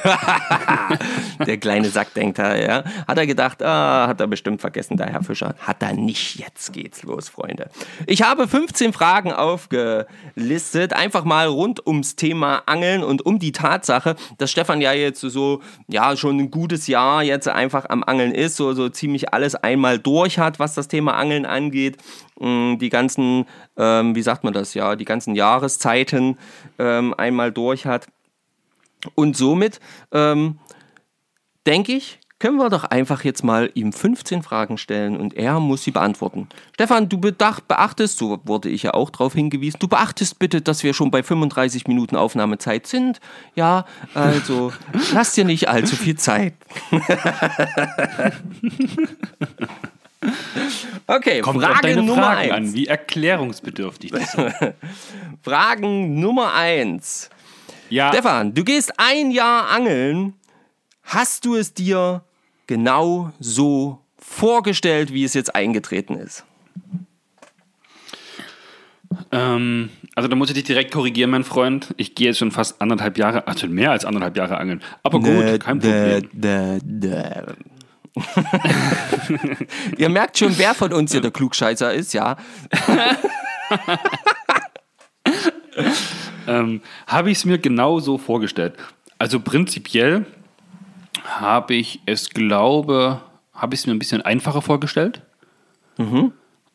Der kleine Sack denkt er, ja. Hat er gedacht, ah, hat er bestimmt vergessen, der Herr Fischer. Hat er nicht. Jetzt geht's los, Freunde. Ich habe 15 Fragen aufgelistet, einfach mal rund ums Thema Angeln und um die Tatsache, dass Stefan ja jetzt so, ja, schon ein gutes Jahr jetzt einfach am Angeln ist, so, so ziemlich alles einmal durch hat, was das Thema Angeln angeht. Mm, Die ganzen, ähm, wie sagt man das, ja, die ganzen Jahreszeiten ähm, einmal durch hat. Und somit ähm, denke ich, können wir doch einfach jetzt mal ihm 15 Fragen stellen und er muss sie beantworten. Stefan, du bedacht, beachtest, so wurde ich ja auch darauf hingewiesen, du beachtest bitte, dass wir schon bei 35 Minuten Aufnahmezeit sind. Ja, also lass dir nicht allzu viel Zeit. okay, Kommt auf Frage deine Nummer Fragen 1. an, wie erklärungsbedürftig das ist. Fragen Nummer 1. Ja, Stefan, du gehst ein Jahr angeln. Hast du es dir genau so vorgestellt, wie es jetzt eingetreten ist? ähm, also da muss ich dich direkt korrigieren, mein Freund. Ich gehe jetzt schon fast anderthalb Jahre, also mehr als anderthalb Jahre angeln. Aber gut, kein Problem. Ihr merkt schon, wer von uns hier der Klugscheißer ist, ja? ähm, habe ich es mir genau so vorgestellt. Also prinzipiell habe ich es, glaube, habe ich es mir ein bisschen einfacher vorgestellt.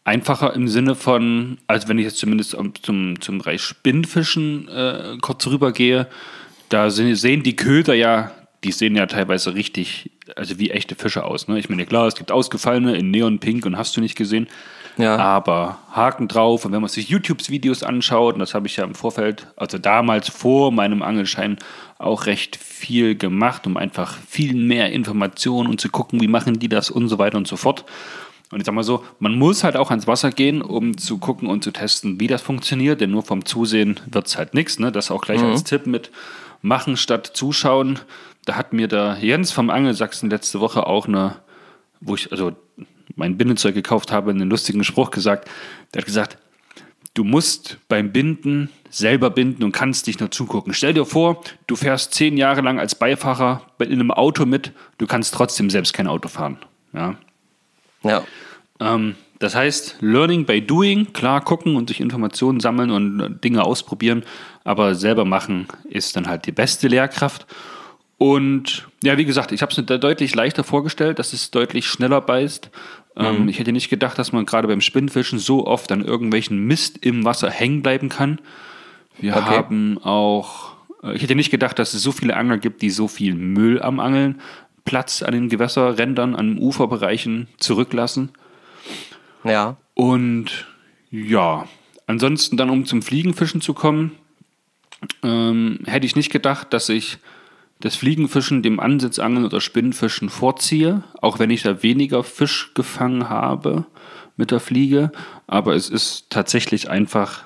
Einfacher im Sinne von, als wenn ich jetzt zumindest am- zum, zum Bereich Spinnfischen äh, kurz rübergehe, da se- sehen die Köder ja, die sehen ja teilweise richtig, also wie echte Fische aus. Ne? Ich meine, klar, es gibt ausgefallene in Neonpink und hast du nicht gesehen. Ja. Aber Haken drauf. Und wenn man sich YouTube-Videos anschaut, und das habe ich ja im Vorfeld, also damals vor meinem Angelschein, auch recht viel gemacht, um einfach viel mehr Informationen und zu gucken, wie machen die das und so weiter und so fort. Und ich sag mal so, man muss halt auch ans Wasser gehen, um zu gucken und zu testen, wie das funktioniert, denn nur vom Zusehen wird es halt nichts. Ne? Das auch gleich als Tipp mit machen statt zuschauen. Da hat mir der Jens vom Angelsachsen letzte Woche auch eine, wo ich also mein Bindezeug gekauft habe, einen lustigen Spruch gesagt. Der hat gesagt, du musst beim Binden selber binden und kannst nicht nur zugucken. Stell dir vor, du fährst zehn Jahre lang als Beifahrer in einem Auto mit, du kannst trotzdem selbst kein Auto fahren. Ja. Ja. Ähm, das heißt, Learning by Doing, klar gucken und sich Informationen sammeln und äh, Dinge ausprobieren, aber selber machen ist dann halt die beste Lehrkraft. Und ja, wie gesagt, ich habe es mir da deutlich leichter vorgestellt, dass es deutlich schneller beißt. Ähm, ich hätte nicht gedacht, dass man gerade beim Spinnfischen so oft an irgendwelchen Mist im Wasser hängen bleiben kann. Wir Okay. haben auch, äh, ich hätte nicht gedacht, dass es so viele Angler gibt, die so viel Müll am Angeln, Platz an den Gewässerrändern, an den Uferbereichen zurücklassen. Ja. Und ja, ansonsten dann, um zum Fliegenfischen zu kommen, ähm, hätte ich nicht gedacht, dass ich das Fliegenfischen dem Ansitzangeln oder Spinnenfischen vorziehe, auch wenn ich da weniger Fisch gefangen habe mit der Fliege. Aber es ist tatsächlich einfach,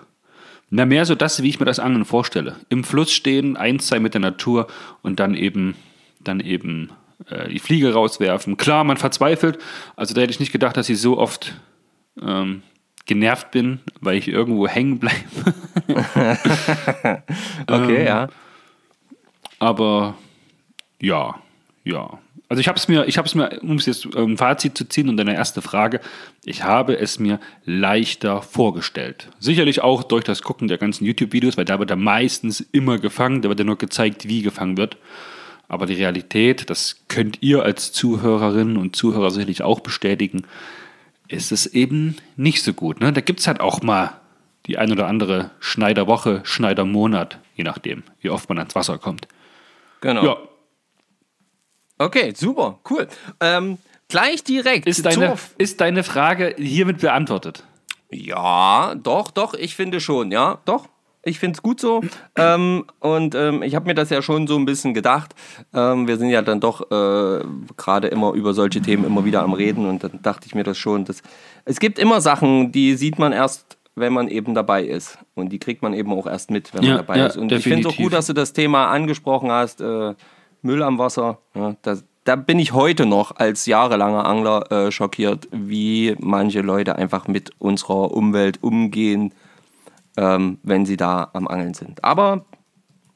na mehr so das, wie ich mir das Angeln vorstelle. Im Fluss stehen, eins sein mit der Natur und dann eben, dann eben äh, die Fliege rauswerfen. Klar, man verzweifelt. Also da hätte ich nicht gedacht, dass ich so oft ähm, genervt bin, weil ich irgendwo hängen bleibe. Okay, Ähm, ja. Aber ja, ja. Also ich habe es mir, ich habe es mir, um es jetzt ein Fazit zu ziehen und deine erste Frage, ich habe es mir leichter vorgestellt. Sicherlich auch durch das Gucken der ganzen YouTube-Videos, weil da wird er meistens immer gefangen, da wird ja nur gezeigt, wie gefangen wird. Aber die Realität, das könnt ihr als Zuhörerinnen und Zuhörer sicherlich auch bestätigen, ist es eben nicht so gut. Ne? Da gibt es halt auch mal die ein oder andere Schneiderwoche, Schneidermonat, je nachdem, wie oft man ans Wasser kommt. Genau. Ja, Okay, super, cool. Ähm, gleich direkt. ist deine, ist deine Frage hiermit beantwortet? Ja, doch, doch, ich finde schon, ja, doch. Ich finde es gut so. ähm, und ähm, ich habe mir das ja schon so ein bisschen gedacht. Ähm, wir sind ja dann doch äh, gerade immer über solche Themen immer wieder am Reden und dann dachte ich mir das schon. Dass, es gibt immer Sachen, die sieht man erst, wenn man eben dabei ist. Und die kriegt man eben auch erst mit, wenn Ja, man dabei ja, ist. Und ich finde es auch definitiv. gut, dass du das Thema angesprochen hast. Äh, Müll am Wasser. Ja, das, da bin ich heute noch als jahrelanger Angler äh, schockiert, wie manche Leute einfach mit unserer Umwelt umgehen, ähm, wenn sie da am Angeln sind. Aber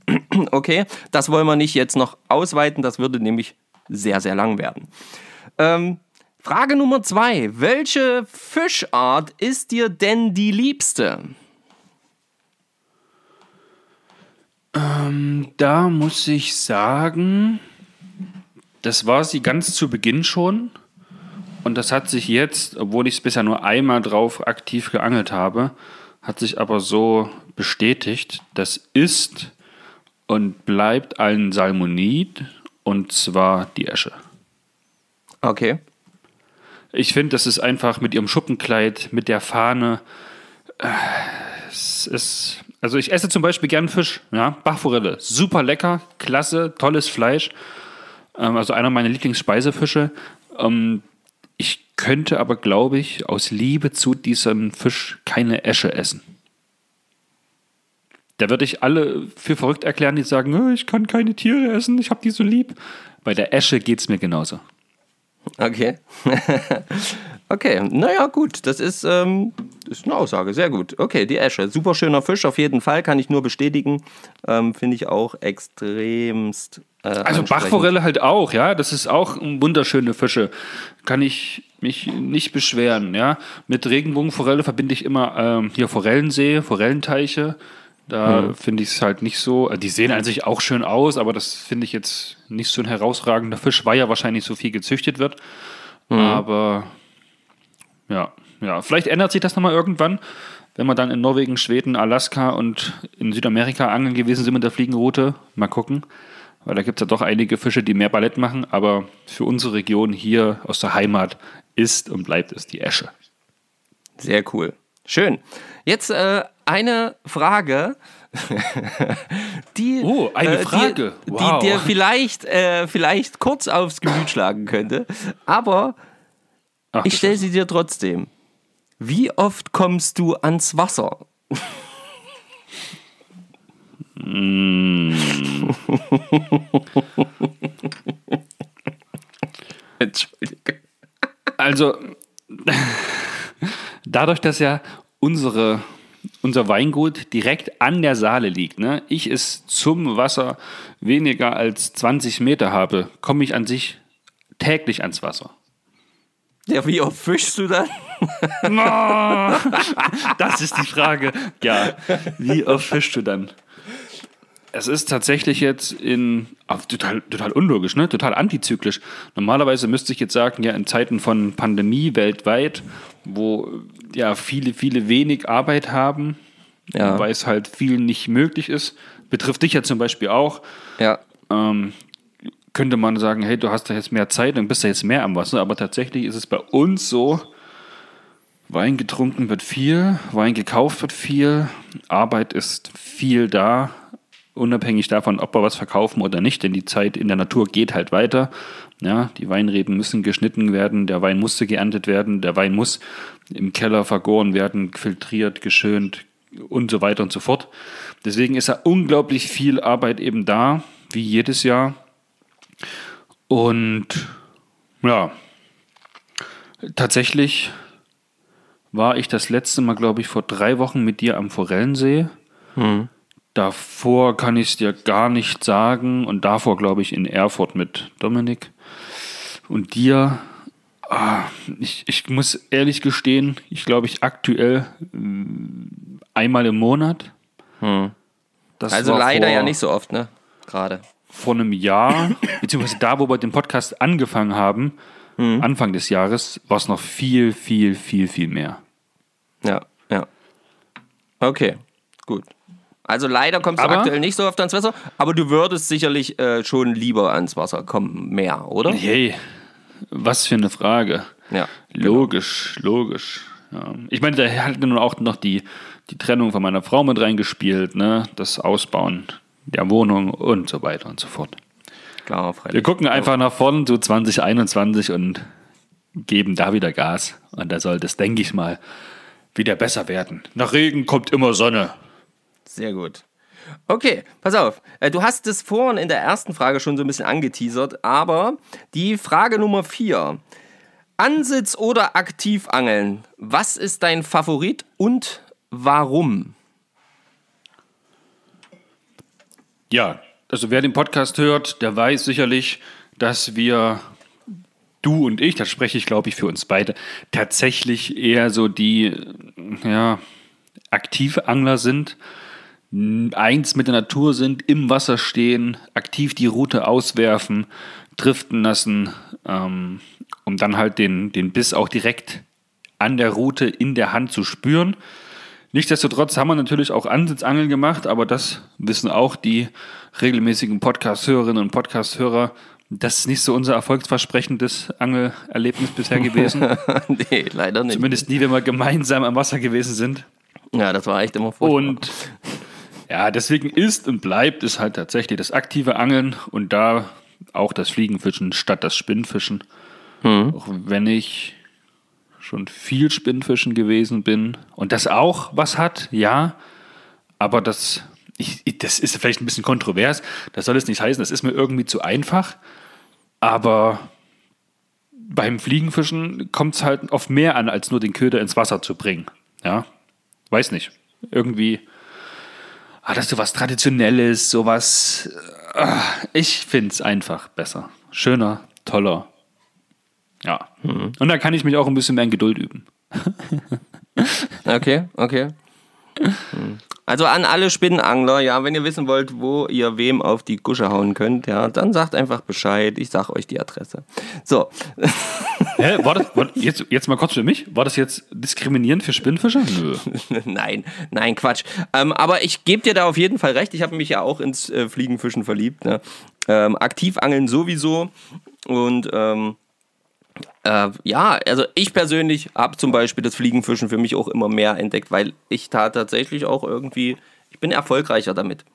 okay, das wollen wir nicht jetzt noch ausweiten, das würde nämlich sehr, sehr lang werden. Ähm, Frage Nummer zwei. Welche Fischart ist dir denn die liebste? Ähm, da muss ich sagen, das war sie ganz zu Beginn schon. Und das hat sich jetzt, obwohl ich es bisher nur einmal drauf aktiv geangelt habe, hat sich aber so bestätigt, das ist und bleibt ein Salmonid und zwar die Esche. Okay. Ich finde, das ist einfach mit ihrem Schuppenkleid, mit der Fahne. Äh, es ist, also ich esse zum Beispiel gern Fisch, ja, Bachforelle, super lecker, klasse, tolles Fleisch. Ähm, also einer meiner Lieblingsspeisefische. Ähm, ich könnte aber, glaube ich, aus Liebe zu diesem Fisch keine Esche essen. Da würde ich alle für verrückt erklären, die sagen, oh, ich kann keine Tiere essen, ich habe die so lieb. Bei der Esche geht es mir genauso. Okay. okay, naja, gut. Das ist, ähm, ist eine Aussage. Sehr gut. Okay, die Esche. Super schöner Fisch, auf jeden Fall. Kann ich nur bestätigen. Ähm, Finde ich auch extremst. Äh, also Bachforelle halt auch, ja. Das ist auch wunderschöne Fische. Kann ich mich nicht beschweren, ja. Mit Regenbogenforelle verbinde ich immer ähm, hier Forellensee, Forellenteiche. Da hm. finde ich es halt nicht so. Also die sehen an sich auch schön aus, aber das finde ich jetzt nicht so ein herausragender Fisch, weil ja wahrscheinlich so viel gezüchtet wird. Hm. Aber ja, ja, vielleicht ändert sich das nochmal irgendwann, wenn wir dann in Norwegen, Schweden, Alaska und in Südamerika angeln gewesen sind mit der Fliegenroute. Mal gucken. Weil da gibt es ja doch einige Fische, die mehr Ballett machen, aber für unsere Region hier aus der Heimat ist und bleibt es die Esche. Sehr cool. Schön. Jetzt äh, eine Frage. die, oh, eine äh, Frage. Die, wow. die dir vielleicht, äh, vielleicht kurz aufs Gemüt schlagen könnte. Aber Ach, ich stelle sie dir trotzdem. Wie oft kommst du ans Wasser? Mm. Entschuldige. Also, dadurch, dass ja unsere, unser Weingut direkt an der Saale liegt, ne, ich es zum Wasser weniger als 20 Meter habe, komme ich an sich täglich ans Wasser. Ja, wie oft fischst du dann? das ist die Frage. Ja, wie oft fischst du dann? Es ist tatsächlich jetzt in total, total unlogisch, ne? total antizyklisch. Normalerweise müsste ich jetzt sagen, ja, in Zeiten von Pandemie weltweit, wo ja viele, viele wenig Arbeit haben, ja. weil es halt viel nicht möglich ist, betrifft dich ja zum Beispiel auch. Ja. Ähm, könnte man sagen, hey, du hast da jetzt mehr Zeit und bist da jetzt mehr am Wasser, aber tatsächlich ist es bei uns so, Wein getrunken wird viel, Wein gekauft wird viel, Arbeit ist viel da, unabhängig davon, ob wir was verkaufen oder nicht, denn die Zeit in der Natur geht halt weiter. Ja, die Weinreben müssen geschnitten werden, der Wein musste geerntet werden, der Wein muss im Keller vergoren werden, filtriert, geschönt und so weiter und so fort. Deswegen ist da unglaublich viel Arbeit eben da, wie jedes Jahr. Und ja, tatsächlich war ich das letzte Mal, glaube ich, vor drei Wochen mit dir am Forellensee. Mhm. Davor kann ich es dir gar nicht sagen und davor glaube ich in Erfurt mit Dominik und dir. Ah, ich, ich muss ehrlich gestehen, ich glaube ich aktuell mm, einmal im Monat. Hm. also leider vor, ja nicht so oft, ne? Gerade. Vor einem Jahr, beziehungsweise da, wo wir den Podcast angefangen haben, hm. Anfang des Jahres, war es noch viel, viel, viel, viel mehr. Ja, ja. Okay, gut. Also leider kommst du aber, aktuell nicht so oft ans Wasser, aber du würdest sicherlich äh, schon lieber ans Wasser kommen, mehr, oder? Hey, was für eine Frage. Ja. Logisch, genau. logisch. Ja. Ich meine, da hat nun auch noch die, die Trennung von meiner Frau mit reingespielt, ne? das Ausbauen der Wohnung und so weiter und so fort. Klar, freilich. Wir gucken einfach nach vorn zu 2021 und geben da wieder Gas. Und da sollte es, denke ich mal, wieder besser werden. Nach Regen kommt immer Sonne. Sehr gut. Okay, pass auf. Äh, Du hast es vorhin in der ersten Frage schon so ein bisschen angeteasert, aber die Frage Nummer vier. Ansitz oder Aktivangeln? Was ist dein Favorit und warum? Ja, also wer den Podcast hört, der weiß sicherlich, dass wir, du und ich, das spreche ich glaube ich für uns beide, tatsächlich eher so die ja, aktive Angler sind, eins mit der Natur sind, im Wasser stehen, aktiv die Route auswerfen, driften lassen, ähm, um dann halt den, den Biss auch direkt an der Route in der Hand zu spüren. Nichtsdestotrotz haben wir natürlich auch Ansitzangeln gemacht, aber das wissen auch die regelmäßigen Podcast-Hörerinnen und Podcast-Hörer. Das ist nicht so unser erfolgsversprechendes Angelerlebnis bisher gewesen. nee, leider nicht. Zumindest nie, wenn wir gemeinsam am Wasser gewesen sind. Ja, das war echt immer furchtbar. Und ja, deswegen ist und bleibt es halt tatsächlich das aktive Angeln und da auch das Fliegenfischen statt das Spinnfischen. Auch wenn ich schon viel Spinnfischen gewesen bin und das auch was hat, ja, aber das, ich, das ist vielleicht ein bisschen kontrovers, das soll es nicht heißen, das ist mir irgendwie zu einfach, aber beim Fliegenfischen kommt es halt auf mehr an, als nur den Köder ins Wasser zu bringen. Ja, weiß nicht. Irgendwie hat das so was Traditionelles, sowas. ah, Ich finde es einfach besser. Schöner, toller. Ja. Und da kann ich mich auch ein bisschen mehr in Geduld üben. Okay, okay. Hm. Also an alle Spinnenangler, ja, wenn ihr wissen wollt, wo ihr wem auf die Gusche hauen könnt, ja, dann sagt einfach Bescheid. Ich sag euch die Adresse. So, Hä, war das, war, jetzt, jetzt mal kurz für mich. War das jetzt diskriminierend für Spinnfischer? Nö. nein, nein, Quatsch. Ähm, aber ich gebe dir da auf jeden Fall recht. Ich habe mich ja auch ins äh, Fliegenfischen verliebt. Ne? Ähm, Aktivangeln sowieso. Und ähm, äh, ja, also ich persönlich habe zum Beispiel das Fliegenfischen für mich auch immer mehr entdeckt, weil ich da tatsächlich auch irgendwie, ich bin erfolgreicher damit.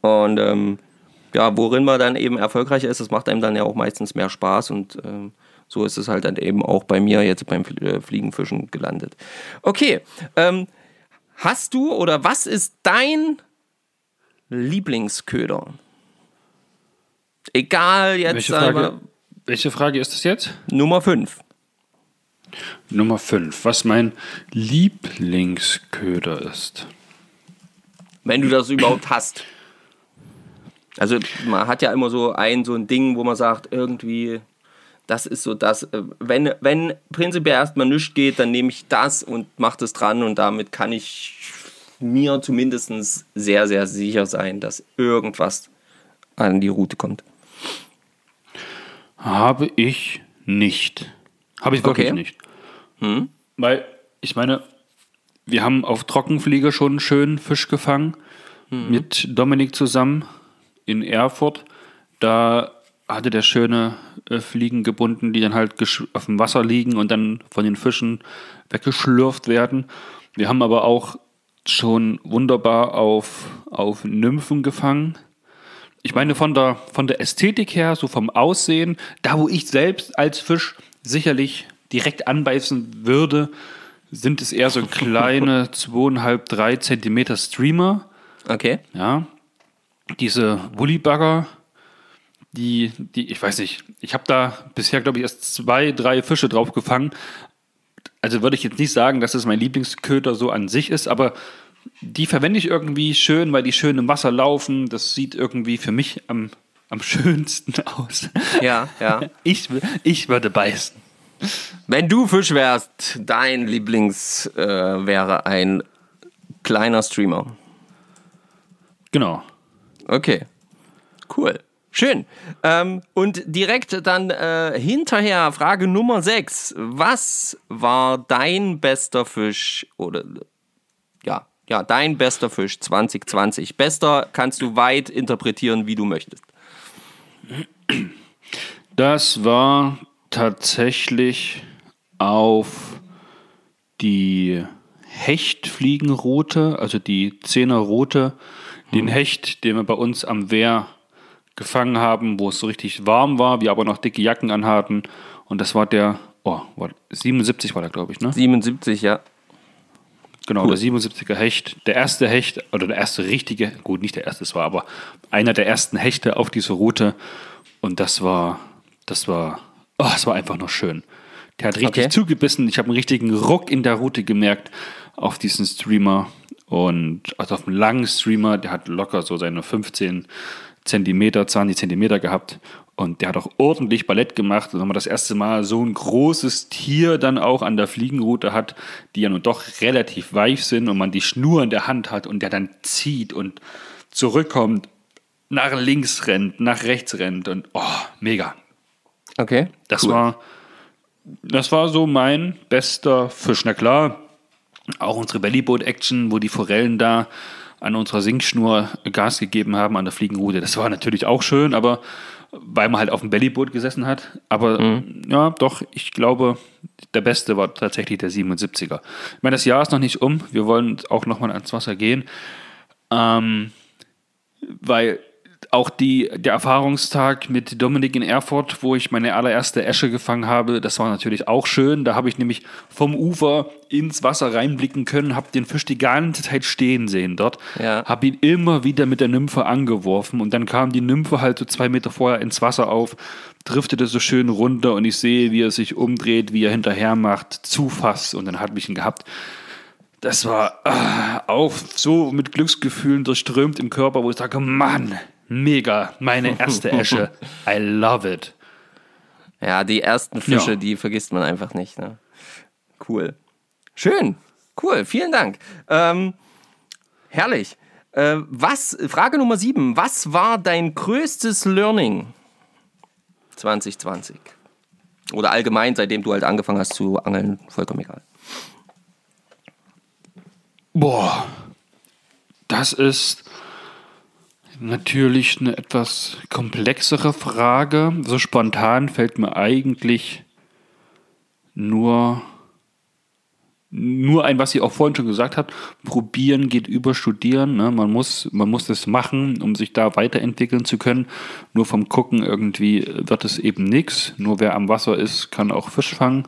Und ähm, ja, worin man dann eben erfolgreicher ist, das macht einem dann ja auch meistens mehr Spaß und ähm, so ist es halt dann eben auch bei mir jetzt beim äh, Fliegenfischen gelandet. Okay, ähm, hast du oder was ist dein Lieblingsköder? Egal jetzt Frage, welche Frage ist das jetzt? Nummer 5. Nummer 5. Was mein Lieblingsköder ist. Wenn du das überhaupt hast. Also man hat ja immer so ein, so ein Ding, wo man sagt, irgendwie, das ist so das. äh, Wenn, wenn prinzipiell erstmal nichts geht, dann nehme ich das und mache das dran und damit kann ich mir zumindest sehr, sehr sicher sein, dass irgendwas an die Route kommt. Habe ich nicht. Habe ich wirklich Okay. nicht. Weil, ich meine, wir haben auf Trockenflieger schon schön Fisch gefangen. Mit Dominik zusammen in Erfurt. Da hatte der schöne äh, Fliegen gebunden, die dann halt auf dem Wasser liegen und dann von den Fischen weggeschlürft werden. Wir haben aber auch schon wunderbar auf, auf Nymphen gefangen. Ich meine, von der, von der Ästhetik her, so vom Aussehen, da wo ich selbst als Fisch sicherlich direkt anbeißen würde, sind es eher so kleine 2,5, 3 Zentimeter Streamer. Okay. Ja. Diese Woolly-Bagger, die, die, ich weiß nicht, ich habe da bisher, glaube ich, erst zwei, drei Fische drauf gefangen. Also würde ich jetzt nicht sagen, dass es mein Lieblingsköder so an sich ist, aber die verwende ich irgendwie schön, weil die schön im Wasser laufen. Das sieht irgendwie für mich am, am schönsten aus. Ja, ja. Ich, ich würde beißen. Wenn du Fisch wärst, dein Lieblings äh, wäre ein kleiner Streamer. Genau. Okay. Cool. Schön. Ähm, und direkt dann äh, hinterher Frage Nummer 6. Was war dein bester Fisch oder ja, ja, dein bester Fisch 2020? Bester kannst du weit interpretieren, wie du möchtest. Das war tatsächlich auf die Hechtfliegenroute, also die Zehnerroute, den Hecht, den wir bei uns am Wehr gefangen haben, wo es so richtig warm war, wir aber noch dicke Jacken anhatten. Und das war der, oh, war, 77 war der, glaube ich, ne? 77, ja. Genau, der 77er Hecht, der erste Hecht oder der erste richtige, gut, nicht der erste, es war aber einer der ersten Hechte auf dieser Route. Und das war, das war, oh, es war einfach nur schön. Der hat richtig Okay. zugebissen. Ich habe einen richtigen Ruck in der Route gemerkt auf diesen Streamer. Und also auf einem langen Streamer, der hat locker so seine 15 Zentimeter, 20 Zentimeter gehabt. Und der hat auch ordentlich Ballett gemacht. Und wenn man das erste Mal so ein großes Tier dann auch an der Fliegenroute hat, die ja nun doch relativ weich sind und man die Schnur in der Hand hat und der dann zieht und zurückkommt, nach links rennt, nach rechts rennt und oh, mega. Okay. Das cool. war das war so mein bester Fisch. Na klar, auch unsere Bellyboat-Action, wo die Forellen da an unserer Sinkschnur Gas gegeben haben an der Fliegenrute. Das war natürlich auch schön, aber weil man halt auf dem Bellyboot gesessen hat. Aber ja, doch, ich glaube, der beste war tatsächlich der 77er. Ich meine, das Jahr ist noch nicht um. Wir wollen auch nochmal ans Wasser gehen. Ähm, weil auch die, der Erfahrungstag mit Dominik in Erfurt, wo ich meine allererste Esche gefangen habe, das war natürlich auch schön. Da habe ich nämlich vom Ufer ins Wasser reinblicken können, habe den Fisch die ganze Zeit stehen sehen dort, Ja. habe ihn immer wieder mit der Nymphe angeworfen und dann kam die Nymphe halt so zwei Meter vorher ins Wasser auf, driftete so schön runter und ich sehe, wie er sich umdreht, wie er hinterher macht, zufasst und dann hat mich ihn gehabt. Das war ah, auch so mit Glücksgefühlen durchströmt im Körper, wo ich sage, Mann, mega, meine erste Esche. I love it. Ja, die ersten Fische, Ja. die vergisst man einfach nicht. Ne? Cool. Schön. Cool. Vielen Dank. Ähm, herrlich. Äh, was, Frage Nummer sieben. Was war dein größtes Learning 2020? Oder allgemein, seitdem du halt angefangen hast zu angeln, vollkommen egal. Boah, das ist natürlich eine etwas komplexere Frage. So spontan fällt mir eigentlich nur, nur ein, was sie auch vorhin schon gesagt hat. Probieren geht über Studieren. Ne? Man, muss, man muss das machen, um sich da weiterentwickeln zu können. Nur vom Gucken irgendwie wird es eben nichts. Nur wer am Wasser ist, kann auch Fisch fangen.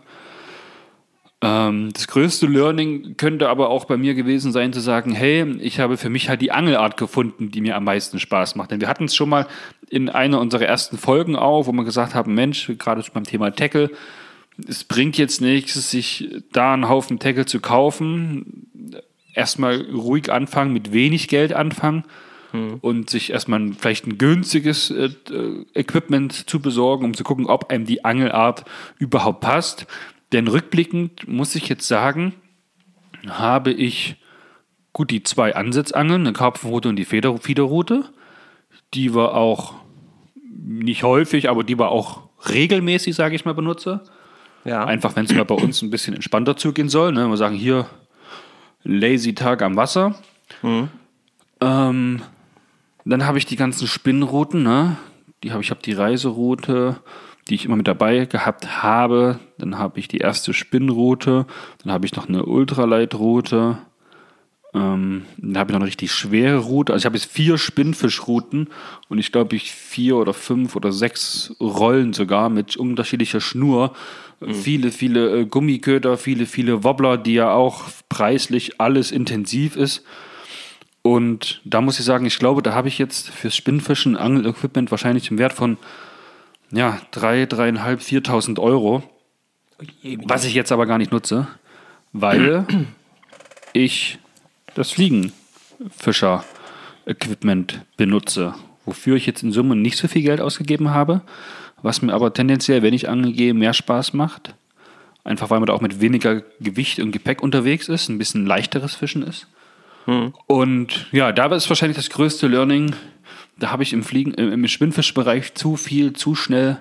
Ähm, das größte Learning könnte aber auch bei mir gewesen sein, zu sagen, hey, ich habe für mich halt die Angelart gefunden, die mir am meisten Spaß macht. Denn wir hatten es schon mal in einer unserer ersten Folgen auf, wo wir gesagt haben, Mensch, gerade beim Thema Tackle, es bringt jetzt nichts, sich da einen Haufen Tackle zu kaufen. Erstmal ruhig anfangen, mit wenig Geld anfangen und sich erstmal vielleicht ein günstiges äh, Equipment zu besorgen, um zu gucken, ob einem die Angelart überhaupt passt. Denn rückblickend muss ich jetzt sagen, habe ich gut die zwei Ansitzangeln, eine Karpfenrute und die Feder Fiederrute. Die war auch nicht häufig, aber die war auch regelmäßig, sage ich mal, benutze. Ja. Einfach, wenn es mal bei uns ein bisschen entspannter zugehen soll. Ne? Wir sagen hier lazy Tag am Wasser. Ähm, dann habe ich die ganzen Spinnrouten. Ne? Die habe ich habe die Reiseroute, die ich immer mit dabei gehabt habe. Dann habe ich die erste Spinnroute. Dann habe ich noch eine Ultraleitroute. Ähm, dann habe ich noch eine richtig schwere Route. Also ich habe jetzt vier Spinnfischrouten und ich glaube ich vier oder fünf oder sechs Rollen sogar mit unterschiedlicher Schnur. Viele, viele äh, Gummiköder, viele, viele Wobbler, die ja auch preislich alles intensiv ist. Und da muss ich sagen, ich glaube, da habe ich jetzt fürs Spinnfischen Angel-Equipment wahrscheinlich im Wert von ja, 3, 3.500, 4.000 Euro. Was ich jetzt aber gar nicht nutze, weil ich das Fliegenfischer-Equipment benutze, wofür ich jetzt in Summe nicht so viel Geld ausgegeben habe, was mir aber tendenziell, wenn ich angehe, mehr Spaß macht. Einfach weil man da auch mit weniger Gewicht und Gepäck unterwegs ist, ein bisschen leichteres Fischen ist. Und ja, da ist wahrscheinlich das größte Learning. Da habe ich im Fliegen, äh, im Spinnfischbereich zu viel, zu schnell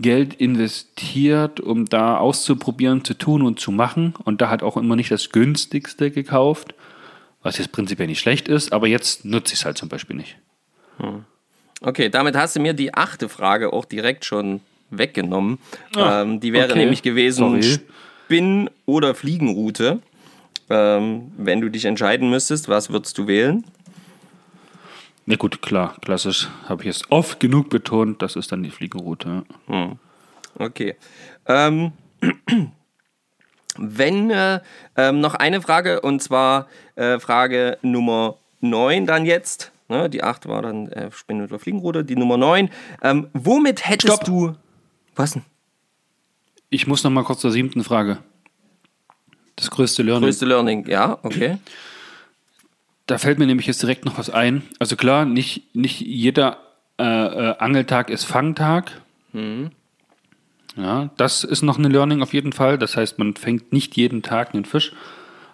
Geld investiert, um da auszuprobieren, zu tun und zu machen. Und da hat auch immer nicht das günstigste gekauft, was jetzt prinzipiell nicht schlecht ist, aber jetzt nutze ich es halt zum Beispiel nicht. Okay, damit hast du mir die achte Frage auch direkt schon weggenommen. Ah, ähm, die wäre okay. nämlich gewesen Sorry. Spinn- oder Fliegenroute. Ähm, wenn du dich entscheiden müsstest, was würdest du wählen? Na gut, klar, klassisch. Habe ich jetzt oft genug betont, das ist dann die Fliegenroute. Okay. Ähm, Wenn äh, ähm, noch eine Frage und zwar äh, Frage Nummer 9 dann jetzt. Ne, die 8 war dann äh, Spinne oder Fliegenrute, die Nummer 9. Ähm, womit hättest Stopp. du. Was denn? Ich muss noch mal kurz zur siebten Frage. Das größte Learning. Größte Learning, ja, okay. Da fällt mir nämlich jetzt direkt noch was ein. Also klar, nicht, nicht jeder äh, äh, Angeltag ist Fangtag. Ja, das ist noch eine Learning auf jeden Fall. Das heißt, man fängt nicht jeden Tag einen Fisch.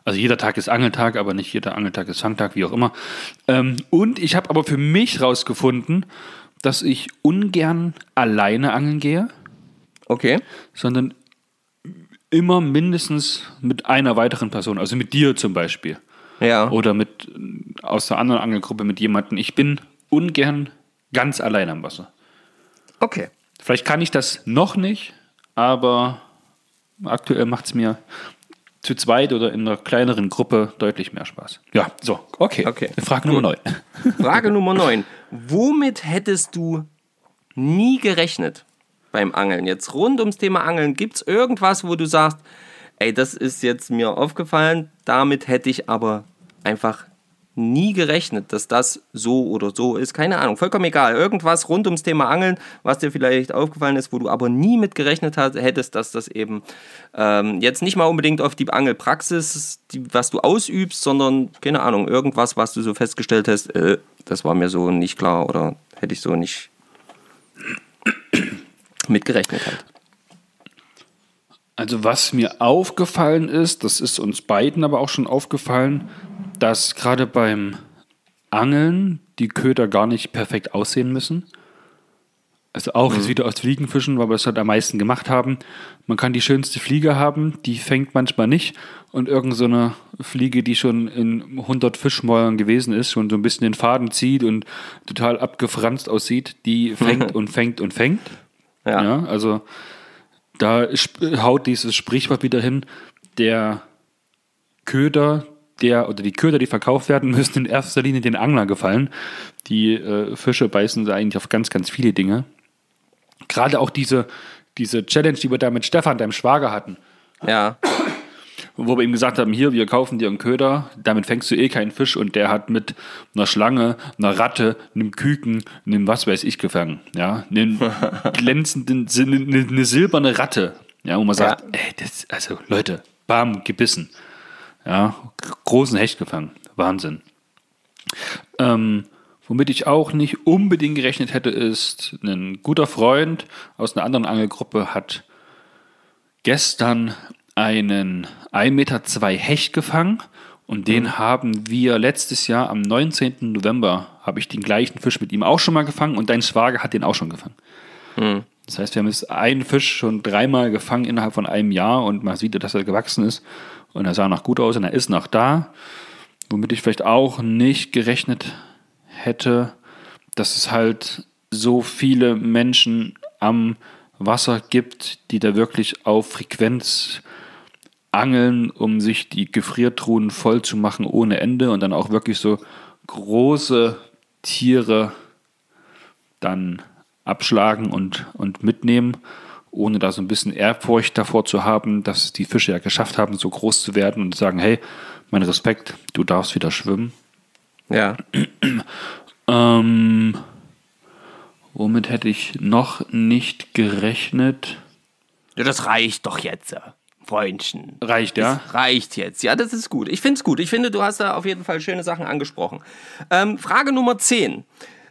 Also jeder Tag ist Angeltag, aber nicht jeder Angeltag ist Fangtag, wie auch immer. Ähm, und ich habe aber für mich rausgefunden, dass ich ungern alleine angeln gehe, Okay. sondern immer mindestens mit einer weiteren Person, also mit dir zum Beispiel. Ja. oder mit aus der anderen Angelgruppe mit jemandem. Ich bin ungern ganz allein am Wasser. Okay. Vielleicht kann ich das noch nicht, aber aktuell macht es mir zu zweit oder in einer kleineren Gruppe deutlich mehr Spaß. Ja, so, okay. Okay. Frage Nummer 9. Frage Nummer 9. Womit hättest du nie gerechnet beim Angeln? Jetzt rund ums Thema Angeln, gibt es irgendwas, wo du sagst, ey, das ist jetzt mir aufgefallen, damit hätte ich aber einfach nie gerechnet, dass das so oder so ist. Keine Ahnung, vollkommen egal. Irgendwas rund ums Thema Angeln, was dir vielleicht aufgefallen ist, wo du aber nie mit gerechnet hättest, dass das eben ähm, jetzt nicht mal unbedingt auf die Angelpraxis, die, was du ausübst, sondern, keine Ahnung, irgendwas, was du so festgestellt hast, äh, das war mir so nicht klar oder hätte ich so nicht mitgerechnet halt. Also was mir aufgefallen ist, das ist uns beiden aber auch schon aufgefallen, dass gerade beim Angeln die Köder gar nicht perfekt aussehen müssen. Also auch jetzt wieder aus Fliegenfischen, weil wir es halt am meisten gemacht haben. Man kann die schönste Fliege haben, die fängt manchmal nicht. Und irgend so eine Fliege, die schon in 100 Fischmäulern gewesen ist, schon so ein bisschen den Faden zieht und total abgefranst aussieht, die fängt und fängt und fängt. Ja. Ja, also da haut dieses Sprichwort wieder hin, der Köder, der oder die Köder, die verkauft werden, müssen in erster Linie den Angler gefallen. Die äh, Fische beißen da eigentlich auf ganz, ganz viele Dinge. Gerade auch diese, diese Challenge, die wir da mit Stefan, deinem Schwager hatten, Ja, wo wir ihm gesagt haben, hier, wir kaufen dir einen Köder, damit fängst du eh keinen Fisch und der hat mit einer Schlange, einer Ratte, einem Küken, einem was weiß ich gefangen, ja, einen glänzenden, eine, eine silberne Ratte, ja, wo man sagt, ey, das, also Leute, bam, gebissen, ja, großen Hecht gefangen, Wahnsinn. Ähm, womit ich auch nicht unbedingt gerechnet hätte, ist, ein guter Freund aus einer anderen Angelgruppe hat gestern einen 1,2 Meter Hecht gefangen und den haben wir letztes Jahr am 19. November, habe ich den gleichen Fisch mit ihm auch schon mal gefangen und dein Schwager hat den auch schon gefangen. Das heißt, wir haben jetzt einen Fisch schon dreimal gefangen innerhalb von einem Jahr und man sieht, dass er gewachsen ist und er sah noch gut aus und er ist noch da. Womit ich vielleicht auch nicht gerechnet hätte, dass es halt so viele Menschen am Wasser gibt, die da wirklich auf Frequenz angeln, um sich die Gefriertruhen voll zu machen ohne Ende und dann auch wirklich so große Tiere dann abschlagen und, und mitnehmen, ohne da so ein bisschen Ehrfurcht davor zu haben, dass die Fische ja geschafft haben, so groß zu werden und sagen, hey, mein Respekt, du darfst wieder schwimmen. ja. Ähm, womit hätte ich noch nicht gerechnet? Ja, das reicht doch jetzt, äh, Freundchen. Reicht, ja? Das reicht jetzt. Ja, das ist gut. Ich finde es gut. Ich finde, du hast da auf jeden Fall schöne Sachen angesprochen. Ähm, Frage Nummer 10.